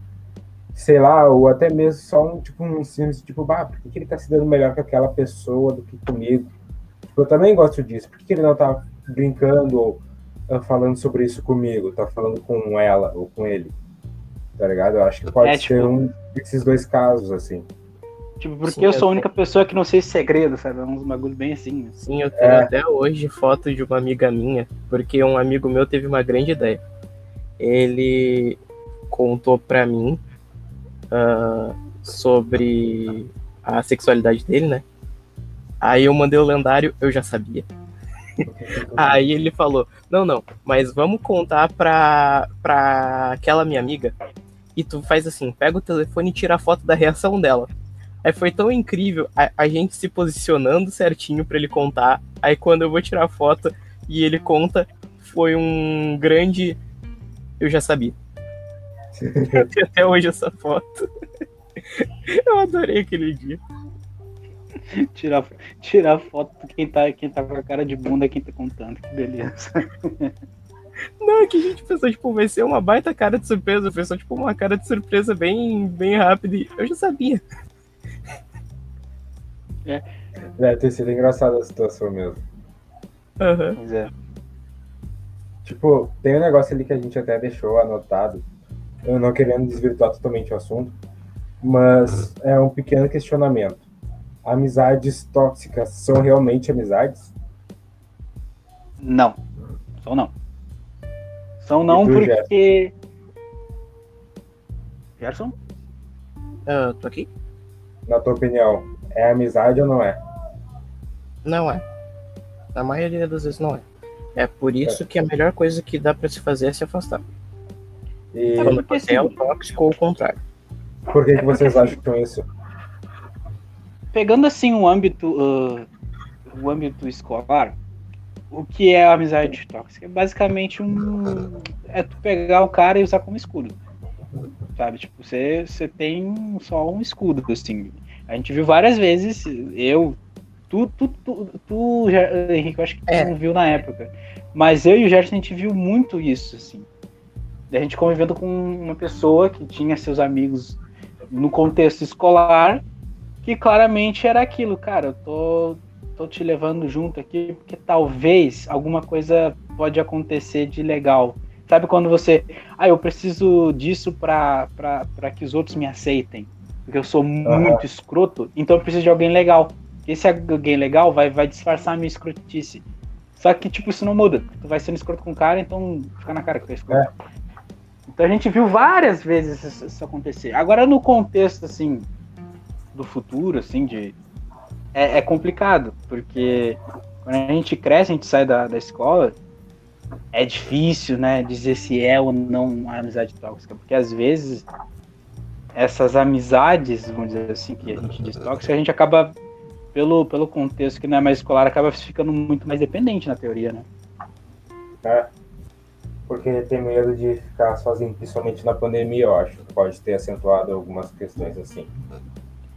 sei lá, ou até mesmo só um tipo um simples tipo, bah, por que, que ele tá se dando melhor com aquela pessoa do que comigo? Tipo, eu também gosto disso. Por que, que ele não tá brincando ou falando sobre isso comigo? Tá falando com ela ou com ele? Tá ligado? Eu acho que pode é, ser tipo... um desses dois casos, assim. Tipo, porque Sim, eu sou a única pessoa que não sei segredo, sabe? É uns bagulho bem assim. Né? Sim, eu tenho é. até hoje foto de uma amiga minha, porque um amigo meu teve uma grande ideia. Ele contou pra mim uh, sobre a sexualidade dele, né? Aí eu mandei o lendário, eu já sabia. Aí ele falou: Não, não, mas vamos contar pra, pra aquela minha amiga. E tu faz assim: pega o telefone e tira a foto da reação dela. Aí foi tão incrível a, a gente se posicionando certinho pra ele contar. Aí quando eu vou tirar a foto e ele conta, foi um grande. Eu já sabia. Eu tenho até hoje essa foto. Eu adorei aquele dia. Tirar, tirar foto de quem tá, quem tá com a cara de bunda é quem tá contando. Que beleza. Não, é que a gente pensou, tipo, vai ser uma baita cara de surpresa. Foi só, tipo, uma cara de surpresa bem, bem rápida. E eu já sabia. Deve ter sido engraçada a situação mesmo. Aham. Pois é. Tipo, tem um negócio ali que a gente até deixou anotado. Eu não querendo desvirtuar totalmente o assunto, mas é um pequeno questionamento. Amizades tóxicas são realmente amizades? Não. São não. São não tu, porque. Gerson? Ah, tô aqui? Na tua opinião, é amizade ou não é? Não é. Na maioria das vezes não é. É por isso que a melhor coisa que dá pra se fazer é se afastar. E É, Quando porque você é o assim- tóxico ou o contrário. por que, É que vocês acham isso? Pegando assim o âmbito. ah, o âmbito escolar, o que é a amizade tóxica? É basicamente um. É tu pegar o cara e usar como escudo. Sabe? Tipo, você, você tem só um escudo, assim. A gente viu várias vezes, eu. Tu, tu, tu, tu Ger- Henrique, eu acho que tu É. não viu na época. Mas eu e o Gerson, a gente viu muito isso, assim. Da gente convivendo com uma pessoa que tinha seus amigos no contexto escolar, que claramente era aquilo, cara, eu tô, tô te levando junto aqui porque talvez alguma coisa pode acontecer de legal. Sabe quando você, ah, eu preciso disso pra que os outros me aceitem, porque eu sou muito escroto, então eu preciso de alguém legal. Esse alguém legal vai, vai disfarçar a minha escrotice. Só que, tipo, isso não muda. Tu vai sendo escroto com o cara, então fica na cara que tu é escroto. Então a gente viu várias vezes isso, isso acontecer. Agora, no contexto, assim, do futuro, assim, de. É, é complicado, porque quando a gente cresce, a gente sai da, da escola, é difícil, né, dizer se é ou não uma amizade tóxica, porque às vezes essas amizades, vamos dizer assim, que a gente diz tóxica, a gente acaba, pelo, pelo contexto que não é mais escolar, acaba ficando muito mais dependente na teoria, né? É. Porque tem medo de ficar sozinho, principalmente na pandemia, eu acho. Pode ter acentuado algumas questões assim.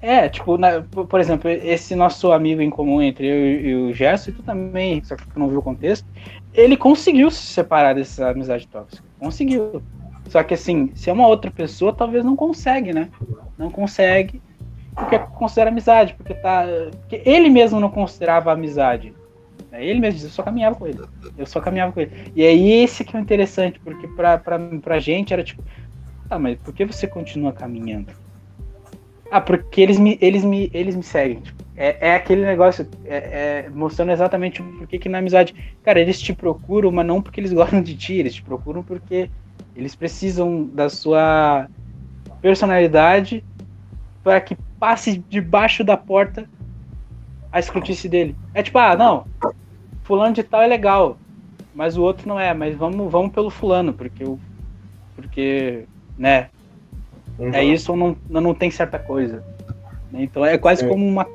É, tipo, na- por exemplo, esse nosso amigo em comum entre eu e o Gerson, e tu também, só que tu não viu o contexto, ele conseguiu se separar dessa amizade tóxica. Conseguiu. Só que assim, se é uma outra pessoa, talvez não consegue, né? Não consegue, porque considera amizade, porque tá. Porque ele mesmo não considerava amizade. né? Ele mesmo dizia, eu só caminhava com ele. Eu só caminhava com ele. E aí esse que é o interessante, porque pra, pra, pra gente era tipo, ah, mas por que você continua caminhando? Ah, porque eles me, eles me, eles me seguem. Tipo, é, é aquele negócio, é, é mostrando exatamente por que na amizade. Cara, eles te procuram, mas não porque eles gostam de ti, eles te procuram porque eles precisam da sua personalidade para que passe debaixo da porta a escrutice dele. É tipo, ah, não, fulano de tal é legal, mas o outro não é, mas vamos, vamos pelo fulano, porque o. Porque, né, Uhum. é isso ou não, não, tem certa coisa. né? Então é quase Sim. como uma,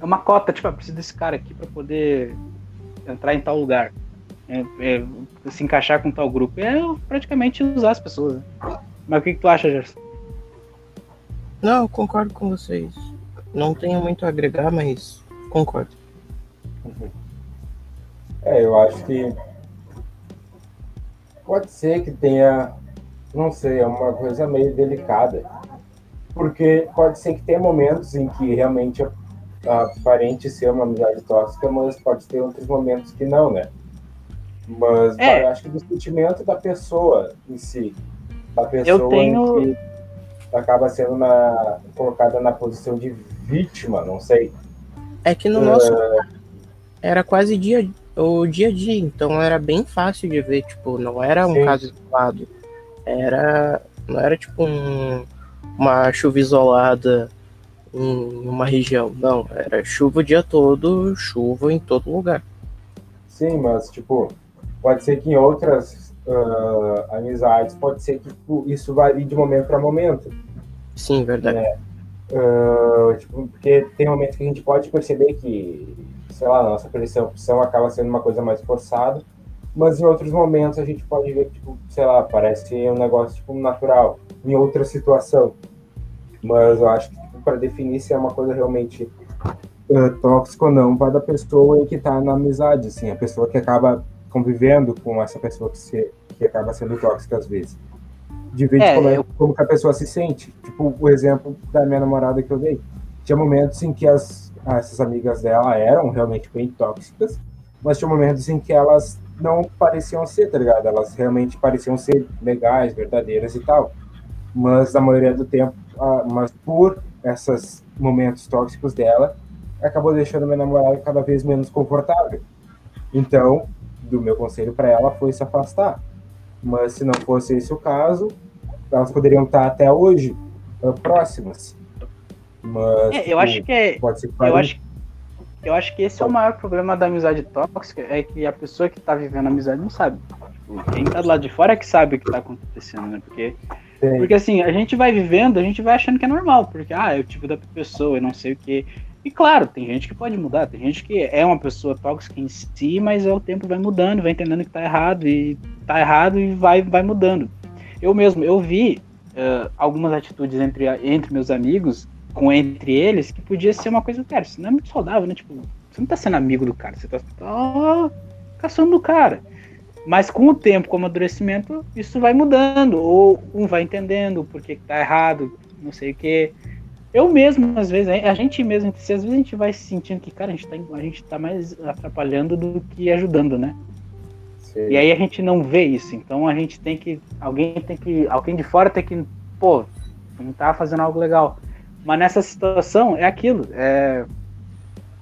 é uma cota, tipo, ah, preciso desse cara aqui para poder entrar em tal lugar. É, é, se encaixar com tal grupo. É praticamente usar as pessoas. Né? Mas o que, que tu acha, Gerson? Não, eu concordo com vocês. Não tenho muito a agregar, mas concordo. É, eu acho que pode ser que tenha, não sei, é uma coisa meio delicada. Porque pode ser que tenha momentos em que realmente aparente ser uma amizade tóxica, mas pode ter outros momentos que não, né? Mas É. eu acho que do sentimento da pessoa em si, da pessoa tenho- em que acaba sendo na, colocada na posição de vítima, não sei. É que no nosso era quase dia, o dia a dia, então era bem fácil de ver, tipo, não era um Sim. caso isolado. Era, não era tipo um- uma chuva isolada em uma região, não, era chuva o dia todo, chuva em todo lugar. Sim, mas, tipo, pode ser que em outras ah, amizades, pode ser que tipo, isso varie de momento para momento. Sim, verdade. É. Ah, tipo, porque tem momentos que a gente pode perceber que, sei lá, a nossa percepção acaba sendo uma coisa mais forçada, mas em outros momentos a gente pode ver que, tipo, sei lá, parece um negócio tipo, natural, em outra situação. Mas eu acho que tipo, para definir se é uma coisa realmente uh, tóxica ou não, vai da pessoa que está na amizade, assim, a pessoa que acaba convivendo com essa pessoa que, se, que acaba sendo tóxica às vezes. De ver É, como, é- eu- como que a pessoa se sente. Tipo, o exemplo da minha namorada que eu dei. Tinha momentos em que as, essas amigas dela eram realmente bem tóxicas, mas tinha momentos em que elas não pareciam ser, tá ligado? Elas realmente pareciam ser legais, verdadeiras e tal. Mas a maioria do tempo, mas por esses momentos tóxicos dela, acabou deixando minha namorada cada vez menos confortável. Então, do meu conselho para ela foi se afastar. Mas se não fosse esse o caso, elas poderiam estar até hoje próximas. Mas É, eu tipo, acho que é, pode ser eu acho, eu acho que esse é o maior problema da amizade tóxica, é que a pessoa que tá vivendo a amizade não sabe. Tipo, quem tá do lado de fora é que sabe o que tá acontecendo, né? Porque, porque assim, a gente vai vivendo, a gente vai achando que é normal, porque, ah, é o tipo da pessoa, eu não sei o quê. E claro, tem gente que pode mudar, tem gente que é uma pessoa tóxica em si, mas o tempo vai mudando, vai entendendo que tá errado, e tá errado e vai, vai mudando. Eu mesmo, eu vi eh, algumas atitudes entre, entre meus amigos, com entre eles, que podia ser uma coisa, cara, isso não é muito saudável, né? Tipo, você não tá sendo amigo do cara, você tá, tá caçando do cara. Mas com o tempo, com o amadurecimento, isso vai mudando. Ou um vai entendendo o porquê que tá errado, não sei o quê. Eu mesmo, às vezes, a gente mesmo, às vezes a gente vai se sentindo que, cara, a gente tá, a gente tá mais atrapalhando do que ajudando, né? Sim. E aí a gente não vê isso. Então a gente tem que. Alguém tem que. Alguém de fora tem que. Pô, não tá fazendo algo legal. Mas nessa situação é aquilo. É.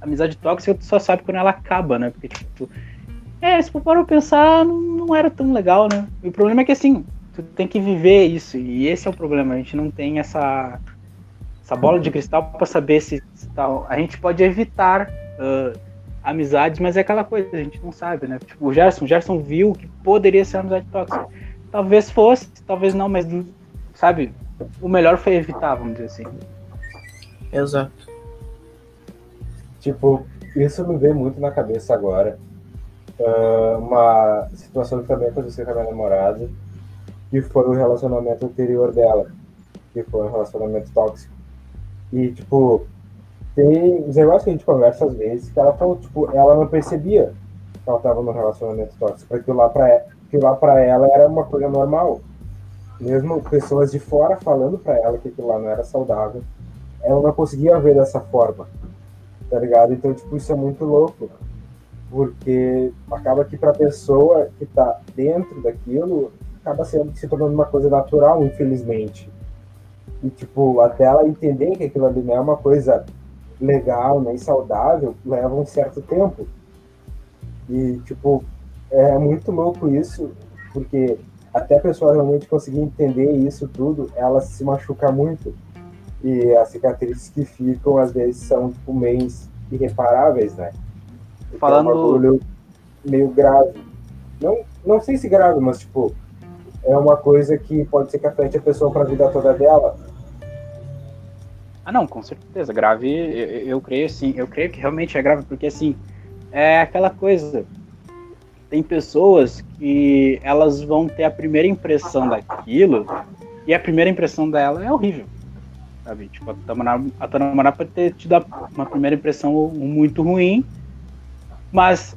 Amizade tóxica tu só sabe quando ela acaba, né? Porque, tipo, é, se for para pensar, não, era tão legal, né? E o problema é que assim, tu tem que viver isso. E esse é o problema. A gente não tem essa. Essa bola de cristal para saber se, se tal. A gente pode evitar ah, amizades, mas é aquela coisa, a gente não sabe, né? Tipo, o Gerson, o Gerson viu que poderia ser uma amizade tóxica. Talvez fosse, talvez não, mas sabe, o melhor foi evitar, vamos dizer assim. Exato. Tipo, isso me veio muito na cabeça agora. Ah, uma situação que também aconteceu com a minha namorada, que foi o relacionamento anterior dela, que foi um relacionamento tóxico. E, tipo, tem os negócios que a gente conversa às vezes, que ela falou, tipo, ela não percebia que ela estava num relacionamento tóxico. Aquilo lá pra, aquilo lá pra ela era uma coisa normal. Mesmo pessoas de fora falando pra ela que aquilo lá não era saudável, ela não conseguia ver dessa forma tá ligado? Então, tipo, isso é muito louco, porque acaba que pra pessoa que tá dentro daquilo, acaba sendo, se tornando uma coisa natural, infelizmente. E, tipo, até ela entender que aquilo ali não é uma coisa legal, nem saudável, leva um certo tempo. E, tipo, é muito louco isso, porque até a pessoa realmente conseguir entender isso tudo, ela se machuca muito. E as cicatrizes que ficam, às vezes, são, tipo, meio irreparáveis, né? Então, Falando- É um bagulho meio grave. Não, não sei se grave, mas, tipo, é uma coisa que pode ser que afete a pessoa pra vida toda dela. Ah, não, com certeza, grave, eu, eu creio sim, eu creio que realmente é grave, porque assim, é aquela coisa, tem pessoas que elas vão ter a primeira impressão daquilo, e a primeira impressão dela é horrível, sabe? Tipo, a namorada, a namorada pode ter te dado uma primeira impressão muito ruim, mas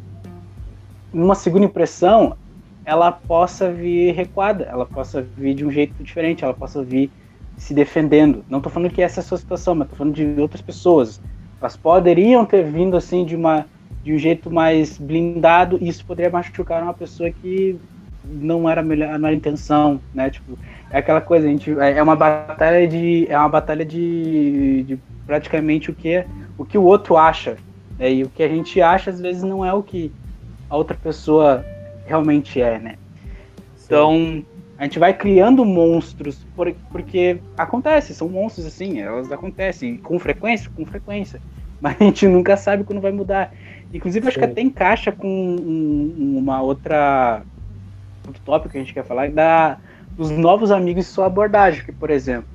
numa segunda impressão, ela possa vir recuada, ela possa vir de um jeito diferente, ela possa vir se defendendo. Não tô falando que essa é a sua situação, mas tô falando de outras pessoas. Elas poderiam ter vindo assim de uma de um jeito mais blindado e isso poderia machucar uma pessoa que não era melhor, a intenção, né? Tipo, é aquela coisa, a gente é é uma batalha de é uma batalha de, de praticamente o que o que o outro acha, né? E o que a gente acha às vezes não é o que a outra pessoa realmente é, né? Então, a gente vai criando monstros, por- porque acontece, são monstros assim, elas acontecem com frequência, com frequência. mas a gente nunca sabe quando vai mudar. Inclusive, acho que Sim. até encaixa com um- uma outra outro tópico que a gente quer falar, da, dos novos amigos e sua abordagem, que, por exemplo,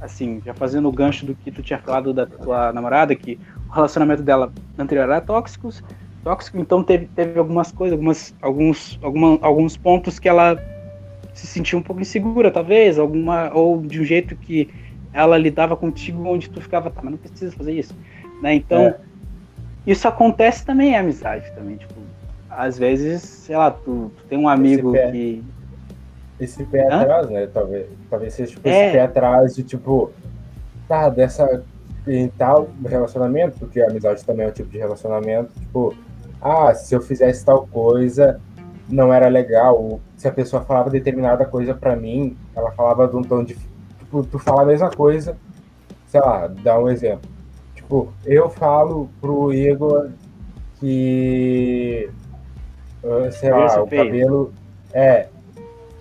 assim, já fazendo o gancho do que tu tinha falado da tua namorada, que o relacionamento dela anterior era tóxicos, tóxico, então teve, teve algumas coisas, algumas, alguns, alguma, alguns pontos que ela se sentia um pouco insegura, talvez, alguma, ou de um jeito que ela lidava contigo onde tu ficava, tá, mas não precisa fazer isso, né? Então, É. isso acontece também em amizade também, tipo, às vezes, sei lá, tu, tu tem um amigo que Esse pé Hã? atrás, né? Talvez, talvez seja tipo, É. esse pé atrás de tipo, tá, dessa em tal relacionamento, porque a amizade também é um tipo de relacionamento, tipo, ah, se eu fizesse tal coisa, não era legal. Ou Se a pessoa falava determinada coisa pra mim, ela falava de um tom de. Tipo, tu fala a mesma coisa, sei lá, dá um exemplo. Tipo, eu falo pro Igor que. ah, sei lá, o cabelo. É.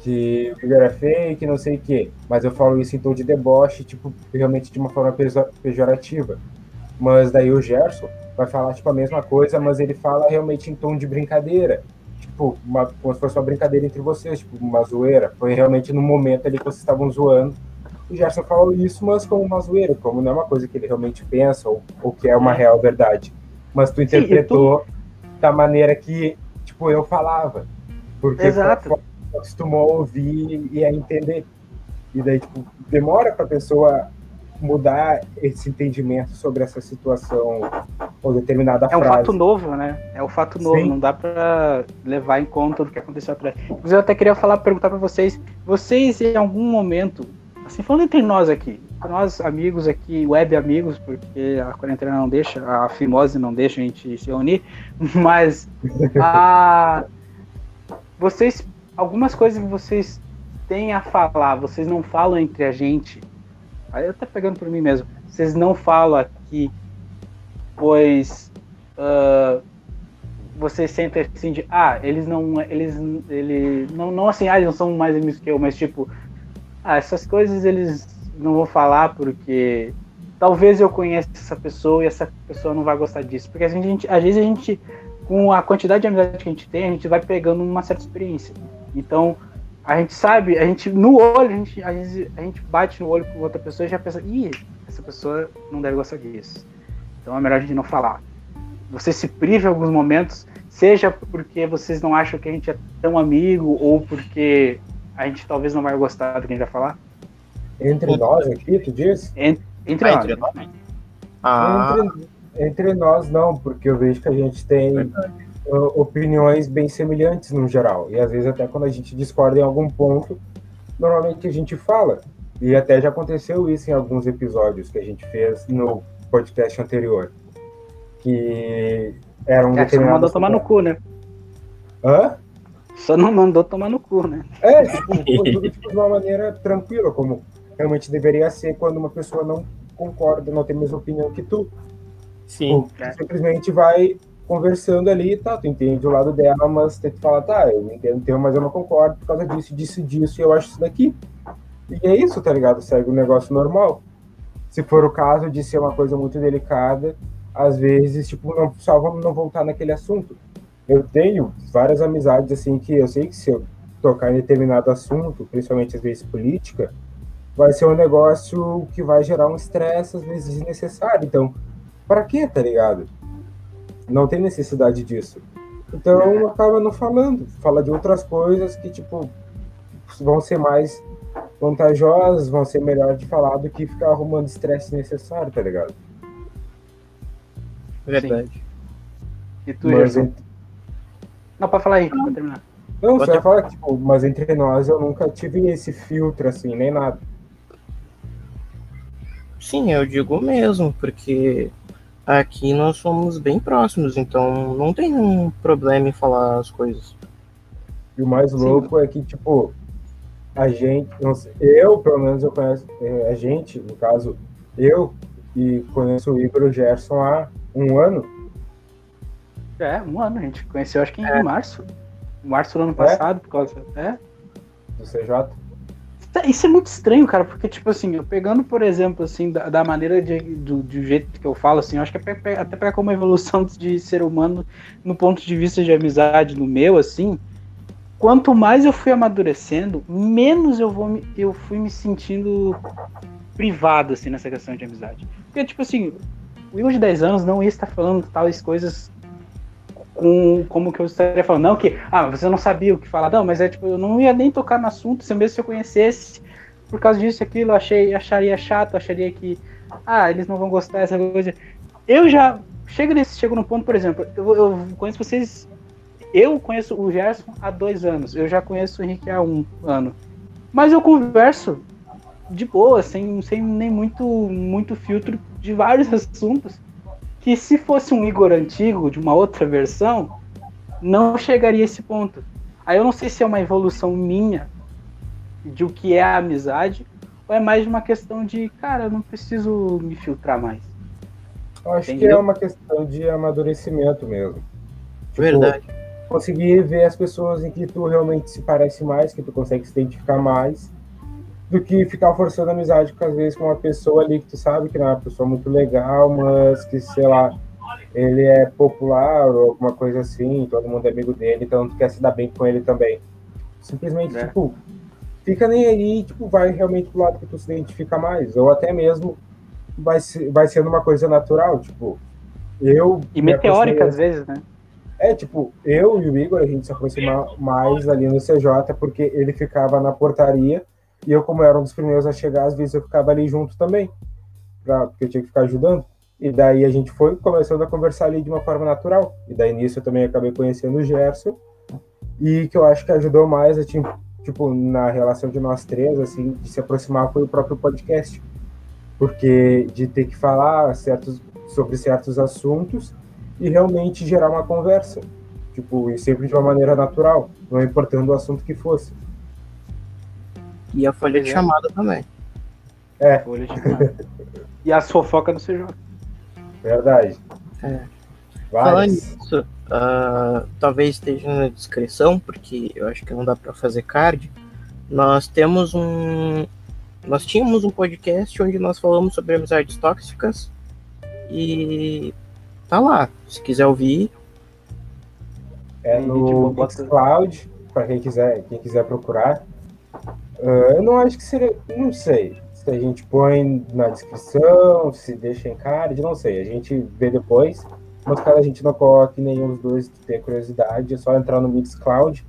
Que o é feio, que não sei o quê. Mas eu falo isso em tom de deboche, tipo, realmente de uma forma pejo- pejorativa. Mas daí o Gerson vai falar, tipo, a mesma coisa, mas ele fala realmente em tom de brincadeira. Tipo, uma, como se fosse uma brincadeira entre vocês, tipo, uma zoeira. Foi realmente no momento ali que vocês estavam zoando. O Gerson falou isso, mas como uma zoeira, como não é uma coisa que ele realmente pensa ou, ou que é uma real verdade. Mas tu Sim, interpretou da maneira que, tipo, eu falava. Porque Exato. Acostumou a ouvir e a entender. E daí, tipo, demora pra pessoa mudar esse entendimento sobre essa situação ou determinada É um frase. fato novo, né? É um fato novo, Sim. não dá pra levar em conta o que aconteceu atrás. Inclusive, eu até queria falar, perguntar pra vocês, vocês em algum momento, assim, falando entre nós aqui, nós amigos aqui, web amigos, porque a quarentena não deixa, a fimose não deixa a gente se unir, mas a, vocês, algumas coisas que vocês têm a falar, vocês não falam entre a gente, aí eu tô pegando por mim mesmo, vocês não falam aqui pois ah, você sente assim de ah eles não eles ele não não assim ah eles não são mais amigos que eu mas tipo ah essas coisas eles não vão falar porque talvez eu conheça essa pessoa e essa pessoa não vai gostar disso porque a gente às vezes a gente com a quantidade de amizade que a gente tem a gente vai pegando uma certa experiência então a gente sabe a gente no olho a gente às vezes a gente bate no olho com outra pessoa e já pensa ih essa pessoa não deve gostar disso então é melhor a gente não falar. Você se priva em alguns momentos, seja porque vocês não acham que a gente é tão amigo, ou porque a gente talvez não vai gostar do que a gente vai falar. Entre nós aqui, tu diz? Entre Ah, nós. entre nós? Ah, Entre, entre nós não, porque eu vejo que a gente tem verdade. Uh, opiniões bem semelhantes no geral. E às vezes até quando a gente discorda em algum ponto, normalmente a gente fala. E até já aconteceu isso em alguns episódios que a gente fez no podcast anterior. Que era um É, só não mandou tomar no cu, né? Hã? Só não mandou tomar no cu, né? É, tipo, tudo tipo, de uma maneira tranquila, como realmente deveria ser quando uma pessoa não concorda, não tem a mesma opinião que tu. sim. Tu simplesmente vai conversando ali, tá? Tu entende o lado dela, mas tem que falar, tá, eu entendo teu, mas eu não concordo por causa disso, disso, disso, e eu acho isso daqui. E é isso, tá ligado? Segue o negócio normal. Se for o caso de ser uma coisa muito delicada, às vezes, tipo, não, só vamos não voltar naquele assunto. Eu tenho várias amizades, assim, que eu sei que se eu tocar em determinado assunto, principalmente às vezes política, vai ser um negócio que vai gerar um estresse, às vezes, desnecessário. Então, para quê, tá ligado? Não tem necessidade disso. Então, acaba não falando. Fala de outras coisas que, tipo, vão ser mais vantajosas, vão ser melhor de falar do que ficar arrumando estresse necessário, tá ligado? Verdade. E tu, Mas, Gerson? en- Não, pode falar aí, pra terminar. não, Pode- você vai falar que, tipo, mas entre nós eu nunca tive esse filtro, assim, nem nada. Sim, eu digo mesmo, porque aqui nós somos bem próximos, então não tem um problema em falar as coisas. E o mais louco é que, tipo, a gente, não sei, eu, pelo menos, eu conheço, é, a gente, no caso, eu, e conheço o Igor e o Gerson há um ano. É, um ano, a gente conheceu acho que em É. março. Março do ano passado, por causa. É? do CJ. É, isso é muito estranho, cara, porque, tipo assim, eu pegando, por exemplo, assim, da, da maneira de, do, do jeito que eu falo, assim, eu acho que é até pegar como evolução de ser humano no ponto de vista de amizade, no meu, assim, quanto mais eu fui amadurecendo, menos eu, vou me, eu fui me sentindo privado, assim, nessa questão de amizade. Porque, tipo assim, o Will de 10 anos não ia estar falando tais coisas com como que eu estaria falando. Não que, ah, você não sabia o que falar. Não, mas é tipo, eu não ia nem tocar no assunto, se mesmo se eu conhecesse, por causa disso aquilo, achei, acharia chato, acharia que, ah, eles não vão gostar dessa coisa. Eu já chego nesse, chego no ponto, por exemplo, eu, eu conheço vocês, eu conheço o Gerson há dois anos, eu já conheço o Henrique há um ano. Mas eu converso de boa, sem, sem nem muito, muito filtro de vários assuntos que se fosse um Igor antigo, de uma outra versão, não chegaria a esse ponto. Aí eu não sei se é uma evolução minha de o que é a amizade, ou é mais uma questão de, cara, eu não preciso me filtrar mais. Eu acho que Entendeu? é uma questão de amadurecimento mesmo. Tipo, Verdade. Conseguir ver as pessoas em que tu realmente se parece mais, que tu consegue se identificar mais, do que ficar forçando amizade com, às vezes, com uma pessoa ali que tu sabe que não é uma pessoa muito legal, mas que, sei lá, ele é popular ou alguma coisa assim, todo mundo é amigo dele, então tu quer se dar bem com ele também. Simplesmente, É. tipo, fica nem aí, tipo, vai realmente pro lado que tu se identifica mais, ou até mesmo vai, vai sendo uma coisa natural, tipo, eu... E me meteórica, às vezes, né? é, tipo, eu e o Igor, a gente se aproxima mais ali no CJ, porque ele ficava na portaria, e eu, como era um dos primeiros a chegar, às vezes eu ficava ali junto também, pra, porque eu tinha que ficar ajudando. E daí a gente foi começando a conversar ali de uma forma natural. E daí nisso eu também acabei conhecendo o Gerson, e que eu acho que ajudou mais, a, ti- tipo, na relação de nós três, assim, de se aproximar foi o próprio podcast. Porque de ter que falar certos, sobre certos assuntos e realmente gerar uma conversa. Tipo, e sempre de uma maneira natural, não importando o assunto que fosse. E a folha de é. chamada também. Folha de chamada. e as fofocas do CJ. Verdade. É. Falando Várias. nisso, ah, talvez esteja na descrição, porque eu acho que não dá pra fazer card. Nós temos um. Nós tínhamos um podcast onde nós falamos sobre amizades tóxicas. E tá lá. Se quiser ouvir, É no tipo, Mixcloud, para quem quiser, quem quiser procurar. Ah, eu não acho que seria. Não sei. Se a gente põe na descrição, se deixa em card, não sei. A gente vê depois. Mas caso a gente não coloque nenhum dos dois que tenha curiosidade, é só entrar no Mixcloud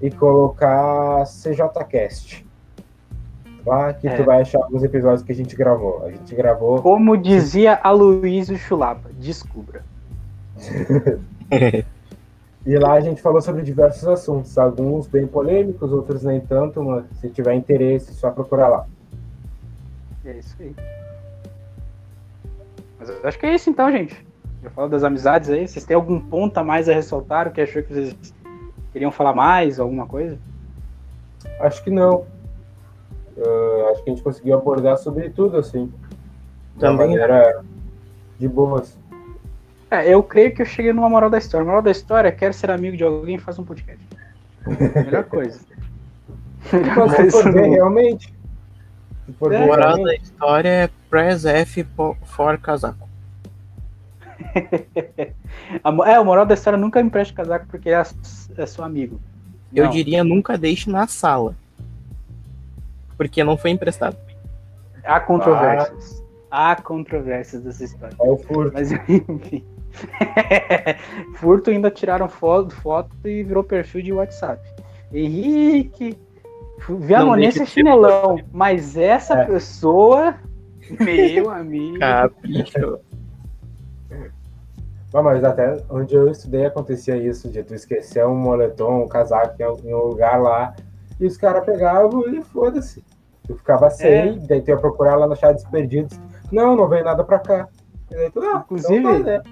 e colocar CJCast. Lá que É. tu vai achar alguns episódios que a gente gravou. A gente gravou. Como dizia Aloysio Chulapa, descubra. E lá a gente falou sobre diversos assuntos, alguns bem polêmicos, outros nem tanto, mas se tiver interesse, só procurar lá. É isso aí. Mas eu acho que é isso então, gente. Já falo das amizades aí. Vocês têm algum ponto a mais a ressaltar? O que achou que vocês queriam falar mais? Alguma coisa? Acho que não. Ah, acho que a gente conseguiu abordar sobre tudo, assim. De Também. maneira de boas. É, eu creio que eu cheguei numa moral da história. A moral da história é quer ser amigo de alguém faz um podcast. Melhor coisa. Melhor coisa for do ver mundo. realmente. É, moral da história é press F for casaco. É, a moral da história nunca empreste casaco porque é, é seu amigo. Eu Não. diria nunca deixe na sala. Porque não foi emprestado. Há controvérsias. Há controvérsias dessa história. é o furto. Mas enfim. Furto ainda tiraram foto, foto e virou perfil de WhatsApp. Henrique. Viamonense deixa é chinelão, mas essa É. pessoa, meu amigo. Capricho. Não, mas até onde eu estudei acontecia isso, de tu esquecer um moletom, um casaco em algum lugar lá, e os caras pegavam e foda-se. Tu ficava sem, É. daí tu ia procurar lá no chat dos perdidos. Não, não veio nada pra cá. E daí tu, ah, Inclusive- então tá, né?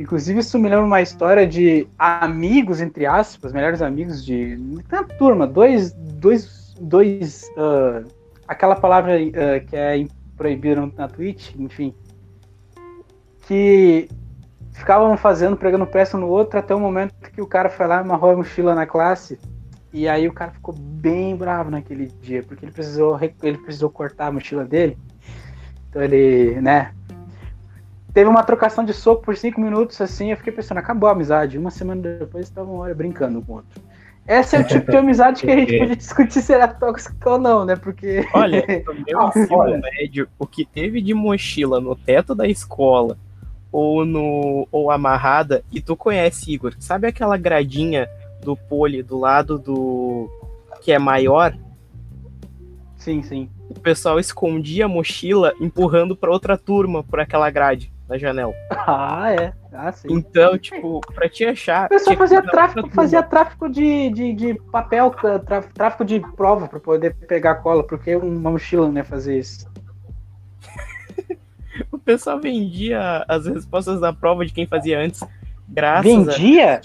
Inclusive, isso me lembra uma história de amigos, entre aspas, melhores amigos de. Uma turma, dois. dois, dois ah, aquela palavra ah, que é proibida na Twitch, enfim. Que ficavam fazendo, pregando peça no outro, até o momento que o cara foi lá e amarrou a mochila na classe E aí o cara ficou bem bravo naquele dia, porque ele precisou, re- ele precisou cortar a mochila dele. Então ele, né? Teve uma trocação de soco por cinco minutos, assim, eu fiquei pensando, acabou a amizade. Uma semana depois estavam olha, brincando com o outro. Esse é o tipo de amizade que a gente podia discutir se era tóxica ou não, né? Porque. Olha, meu Ah, ensino médio, o que teve de mochila no teto da escola ou no ou amarrada, e tu conhece, Igor, sabe aquela gradinha do pole do lado do que é maior? Sim, sim. O pessoal escondia a mochila empurrando pra outra turma por aquela grade da janela. Ah, é. Ah, sim. Então, tipo, pra te achar. O pessoal fazia tráfico, fazia tráfico de, de, de papel, tráfico de prova pra poder pegar cola, porque uma mochila não ia fazer isso. O pessoal vendia as respostas da prova de quem fazia antes. Graças a Vendia,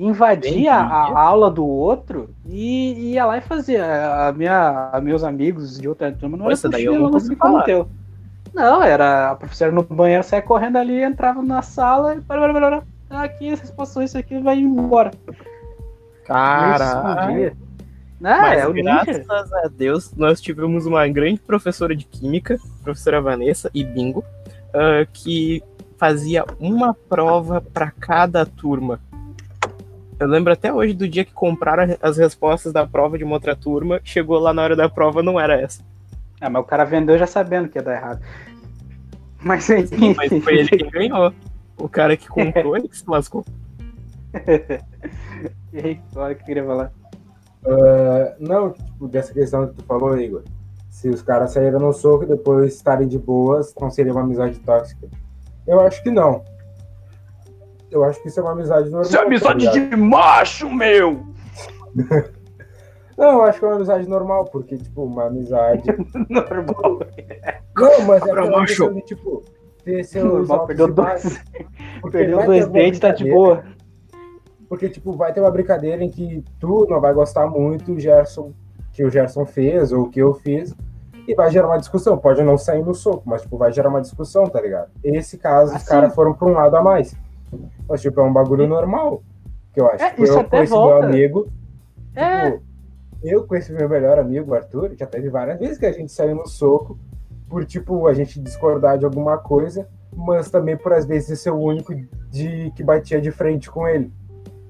invadia a aula do outro e ia lá e fazia. A minha, a meus amigos de outra turma não Pô, era essa daí eu nunca assim como teu. Não, era a professora no banheiro, saia correndo ali, entrava na sala e blá, blá, blá. aqui, as respostas, isso aqui vai embora. Escondia. Não, Mas é graças a Deus, nós tivemos uma grande professora de química, professora Vanessa e Bingo, ah, que fazia uma prova para cada turma. Eu lembro até hoje do dia que compraram as respostas da prova de uma outra turma, chegou lá na hora da prova, não era essa. Ah, mas o cara vendeu já sabendo que ia dar errado. Mas enfim. Mas foi ele quem ganhou. O cara que comprou, ele que se lascou. E aí, olha o que eu queria falar. Ah, não, tipo, dessa questão que tu falou, Igor. Se os caras saíram no soco e depois estarem de boas, não seria uma amizade tóxica? Eu acho que não. Eu acho que isso é uma amizade normal. Isso é amizade tá de macho, meu! Não, eu acho que é uma amizade normal, porque, tipo, uma amizade. Normal. Não, mas é macho. questão de, tipo, ter seus Normal, perdeu dois. Perdeu dois dentes, tá de boa. Porque, tipo, vai ter uma brincadeira em que tu não vai gostar muito, o Gerson, que o Gerson fez, ou que eu fiz, e vai gerar uma discussão. Pode não sair no soco, mas, tipo, vai gerar uma discussão, tá ligado? Esse caso, os Assim. caras foram pra um lado a mais. Mas, tipo, é um bagulho normal. Que eu acho. É, Tipo, isso eu até esse volta. meu amigo, É, Tipo, eu esse meu melhor amigo, Arthur, já teve várias vezes que a gente saiu no soco por, tipo, a gente discordar de alguma coisa, mas também por, às vezes, ser o único de, que batia de frente com ele,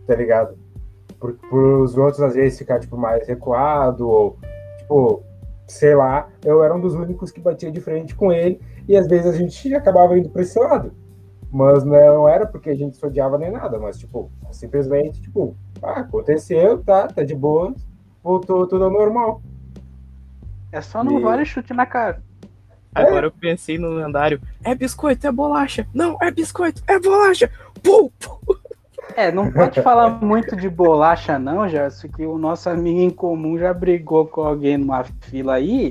tá ligado? Por, por os outros, às vezes, ficar, tipo, mais recuado, ou, tipo, sei lá, eu era um dos únicos que batia de frente com ele, e às vezes a gente acabava indo pra esse lado. Mas não era porque a gente se odiava nem nada, mas, tipo, simplesmente, tipo, ah, aconteceu, tá, tá de boa, voltou tudo ao normal. é só não E- vale chute na cara. Agora eu pensei no lendário. É biscoito, é bolacha. Não, é biscoito, é bolacha. Pum, pum. É, não pode falar muito de bolacha, não, Gerson, que o nosso amigo em comum já brigou com alguém numa fila aí,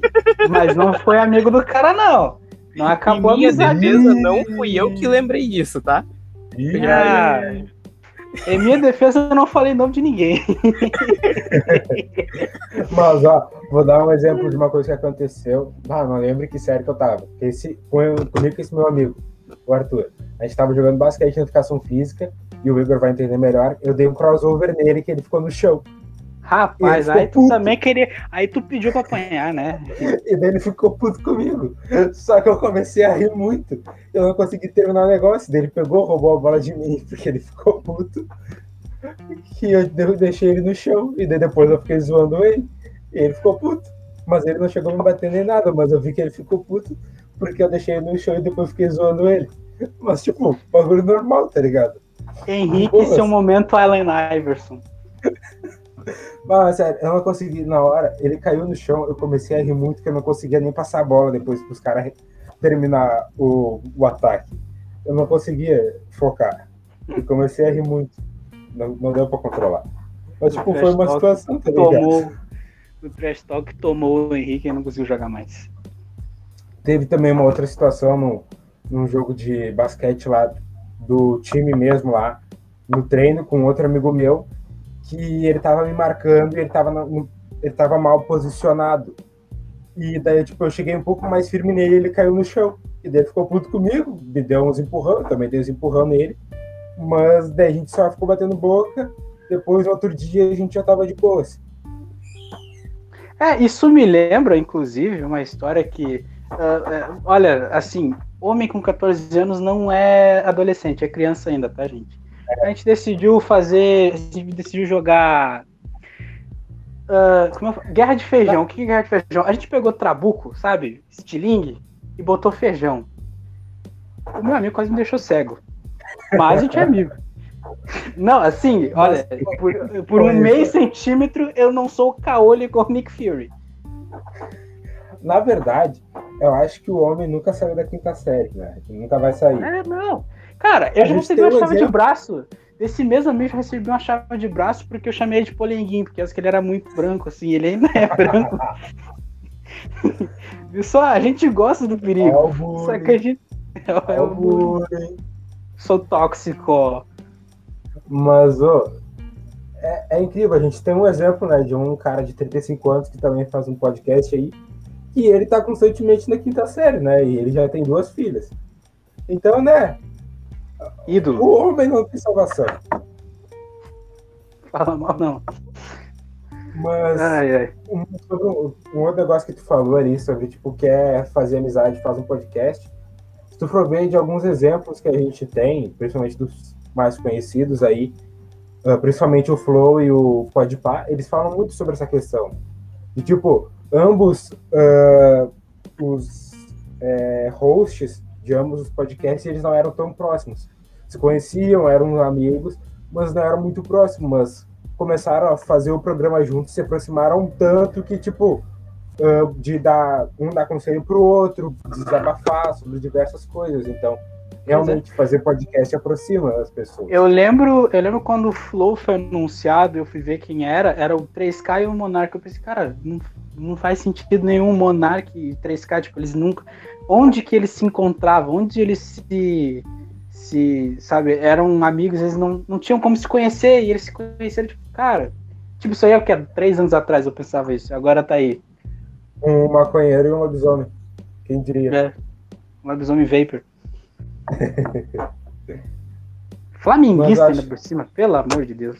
mas não foi amigo do cara, não. Não acabou a minha defesa, não fui eu que lembrei disso, tá? Ah, em minha defesa, eu não falei nome de ninguém. Mas, ó, vou dar um exemplo de uma coisa que aconteceu. Ah, não lembro que série que eu tava. Esse, com eu- comigo e esse meu amigo, o Arthur. A gente tava jogando basquete na educação física, e o Igor vai entender melhor. Eu dei um crossover nele que ele ficou no chão. Rapaz, aí tu puto. também queria. Aí tu pediu pra apanhar, né? E daí ele ficou puto comigo. Só que eu comecei a rir muito. Eu não consegui terminar o negócio. Daí ele pegou, roubou a bola de mim, porque ele ficou puto. E eu de- deixei ele no chão. E daí depois eu fiquei zoando ele. E ele ficou puto. Mas ele não chegou a me bater nem nada. Mas eu vi que ele ficou puto. Porque eu deixei ele no chão e depois fiquei zoando ele. Mas, tipo, bagulho normal, tá ligado? Henrique, Porra. seu momento Allen Iverson. Mas, sério, eu não consegui. Na hora, ele caiu no chão. Eu comecei a rir muito, que eu não conseguia nem passar a bola depois pros caras terminar o, o ataque. Eu não conseguia focar. Eu comecei a rir muito. Não, não deu pra controlar. Mas, tipo, foi uma situação, tá? Tomou. O trash talk tomou o Henrique e não conseguiu jogar mais. Teve também uma outra situação no, num jogo de basquete lá, do time mesmo lá, no treino com outro amigo meu, que ele tava me marcando e ele tava, no- ele tava mal posicionado. E daí, tipo, eu cheguei um pouco mais firme nele ele caiu no chão. E daí ficou puto comigo, me deu uns empurrão, também dei uns empurrão nele. Mas daí a gente só ficou batendo boca. Depois, no outro dia, a gente já tava de boas. É, isso me lembra, inclusive, uma história que. ah, é, olha, assim, homem com 14 anos não é adolescente, é criança ainda, tá, gente? A gente decidiu fazer. A gente decidiu jogar. falo? guerra de feijão. O que é guerra de feijão? A gente pegou trabuco, sabe? Estilingue, e botou feijão. O meu amigo quase me deixou cego. Mas a gente é amigo. Não, assim, olha, por, por um meio centímetro eu não sou caolho o Nick Fury. Na verdade, eu acho que o homem nunca saiu da quinta série, né? Nunca vai sair. É, não. Cara, eu A já recebi uma um chave de braço. Desse mesmo amigo eu recebi uma chave de braço porque eu chamei ele de polenguinho, porque eu acho que ele era muito branco, assim, ele ainda é branco. Viu só, a gente gosta do perigo. Ó o Só que a gente. É, é o bullying. Sou tóxico. Mas, ô, é, é incrível. A gente tem um exemplo, né, de um cara de 35 anos que também faz um podcast aí, e ele tá constantemente na quinta série, né? E ele já tem duas filhas. Então, né, Ídolo. o homem não tem salvação. Fala mal, não. Mas Ai, ai. um, um- outro negócio que tu falou ali sobre, tipo, quer fazer amizade, faz um podcast. Se tu for ver de alguns exemplos que a gente tem, principalmente dos mais conhecidos aí, ah, principalmente o Flow e o Podpah, eles falam muito sobre essa questão. E, tipo, ambos ah, os eh, hosts de ambos os podcasts, eles não eram tão próximos. Se conheciam, eram amigos, mas não eram muito próximos, mas começaram a fazer o programa juntos, se aproximaram tanto que, tipo, ah, de dar um dar conselho pro outro, desabafar sobre diversas coisas. Então, realmente fazer podcast aproxima as pessoas. Eu lembro, eu lembro quando o Flow foi anunciado, eu fui ver quem era, era o 3K e o Monark. Eu pensei, cara, não, não faz sentido nenhum Monark e 3K, tipo, eles nunca. Onde que eles se encontravam? Onde eles se. Se sabe, eram amigos, eles não, não tinham como se conhecer, e eles se conheceram, tipo, cara. Tipo, isso aí é o que? Três anos atrás eu pensava isso, agora tá aí. Um maconheiro e um lobisomem. Quem diria? É. Um lobisomem Vapor. Flamenguista acho- ainda por cima, pelo amor de Deus.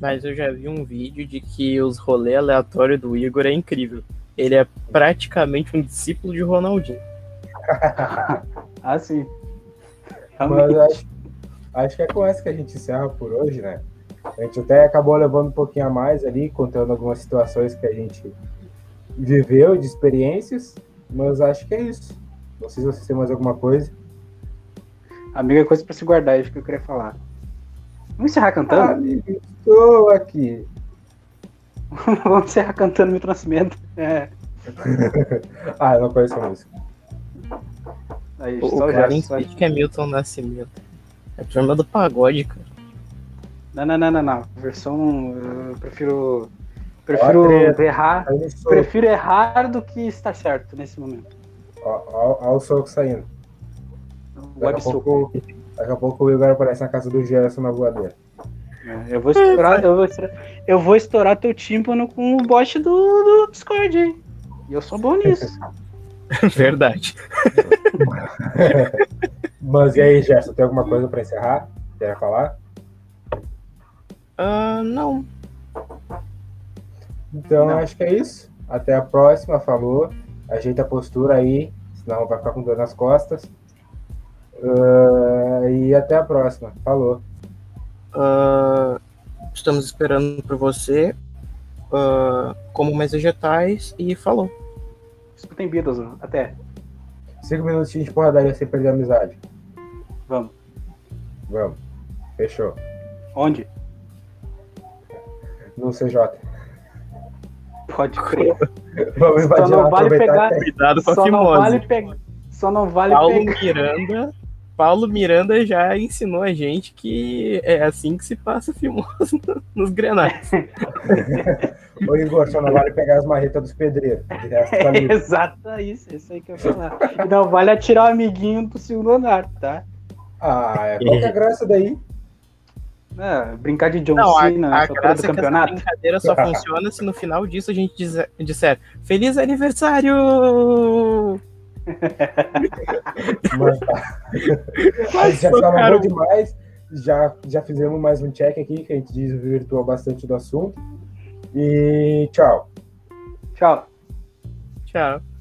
Mas eu já vi um vídeo de que os rolês aleatórios do Igor é incrível. Ele é praticamente um discípulo de Ronaldinho. Ah, sim. Mas acho, acho que é com essa que a gente encerra por hoje, né? A gente até acabou levando um pouquinho a mais ali, contando algumas situações que a gente viveu de experiências, mas acho que é isso. Não sei se vocês têm mais alguma coisa. Amiga é coisa pra se guardar, é isso que eu queria falar. Vamos encerrar Ah, cantando? amigo, estou aqui. Vamos encerrar cantando Milton Nascimento. É. Ah, eu não conheço a música. Aí, O, só o só- Pitt que é Milton Nascimento. É turma do pagode, cara. Não, não, não, não, não. Versão. Eu prefiro. Prefiro Ó, errar. Soco, Prefiro errar do que estar certo nesse momento. ó o soco saindo. Daqui Web a, pouco, daqui a pouco o Igor aparece na casa do Gerson na voadeira. Eu vou estourar, eu vou estourar, eu vou estourar teu tímpano com o bot do, do Discord, hein? E eu sou bom nisso. Verdade. Mas e aí, Gerson, tem alguma coisa pra encerrar? Quer falar? Ah, não. Então, Não. acho que é isso. Até a próxima, falou. Ajeita a postura aí, senão vai ficar com dor nas costas. Ah, e até a próxima. Falou. Ah, estamos esperando por você. Ah, como mais vegetais e falou. Escutem Beatles, até. Cinco minutinhos de porradaria sem perder a amizade. Vamos. Vamos. Fechou. Onde? No CJ. Pode crer. Vamos Só invadir não lá, vale pegar. Cuidado com a Só não vale pegar. Só não vale Paulo pegar. Miranda. Paulo Miranda já ensinou a gente que é assim que se passa fimose nos grenais. Ô Igor, só não vale pegar as marretas dos pedreiros. Tá livre. Exato, é isso, é isso aí que eu ia falar. Não vale atirar o amiguinho do segundo andar, tá? Ah, é. qual que é a graça daí? É, brincar de John Não, a, Cena a na altura do graça é que essa campeonato. brincadeira só funciona se no final disso a gente dizer, disser Feliz aniversário! Mas tá. A gente já cara. demais. Já, já fizemos mais um check aqui, que a gente desvirtuou bastante do assunto. E tchau. Tchau. Tchau.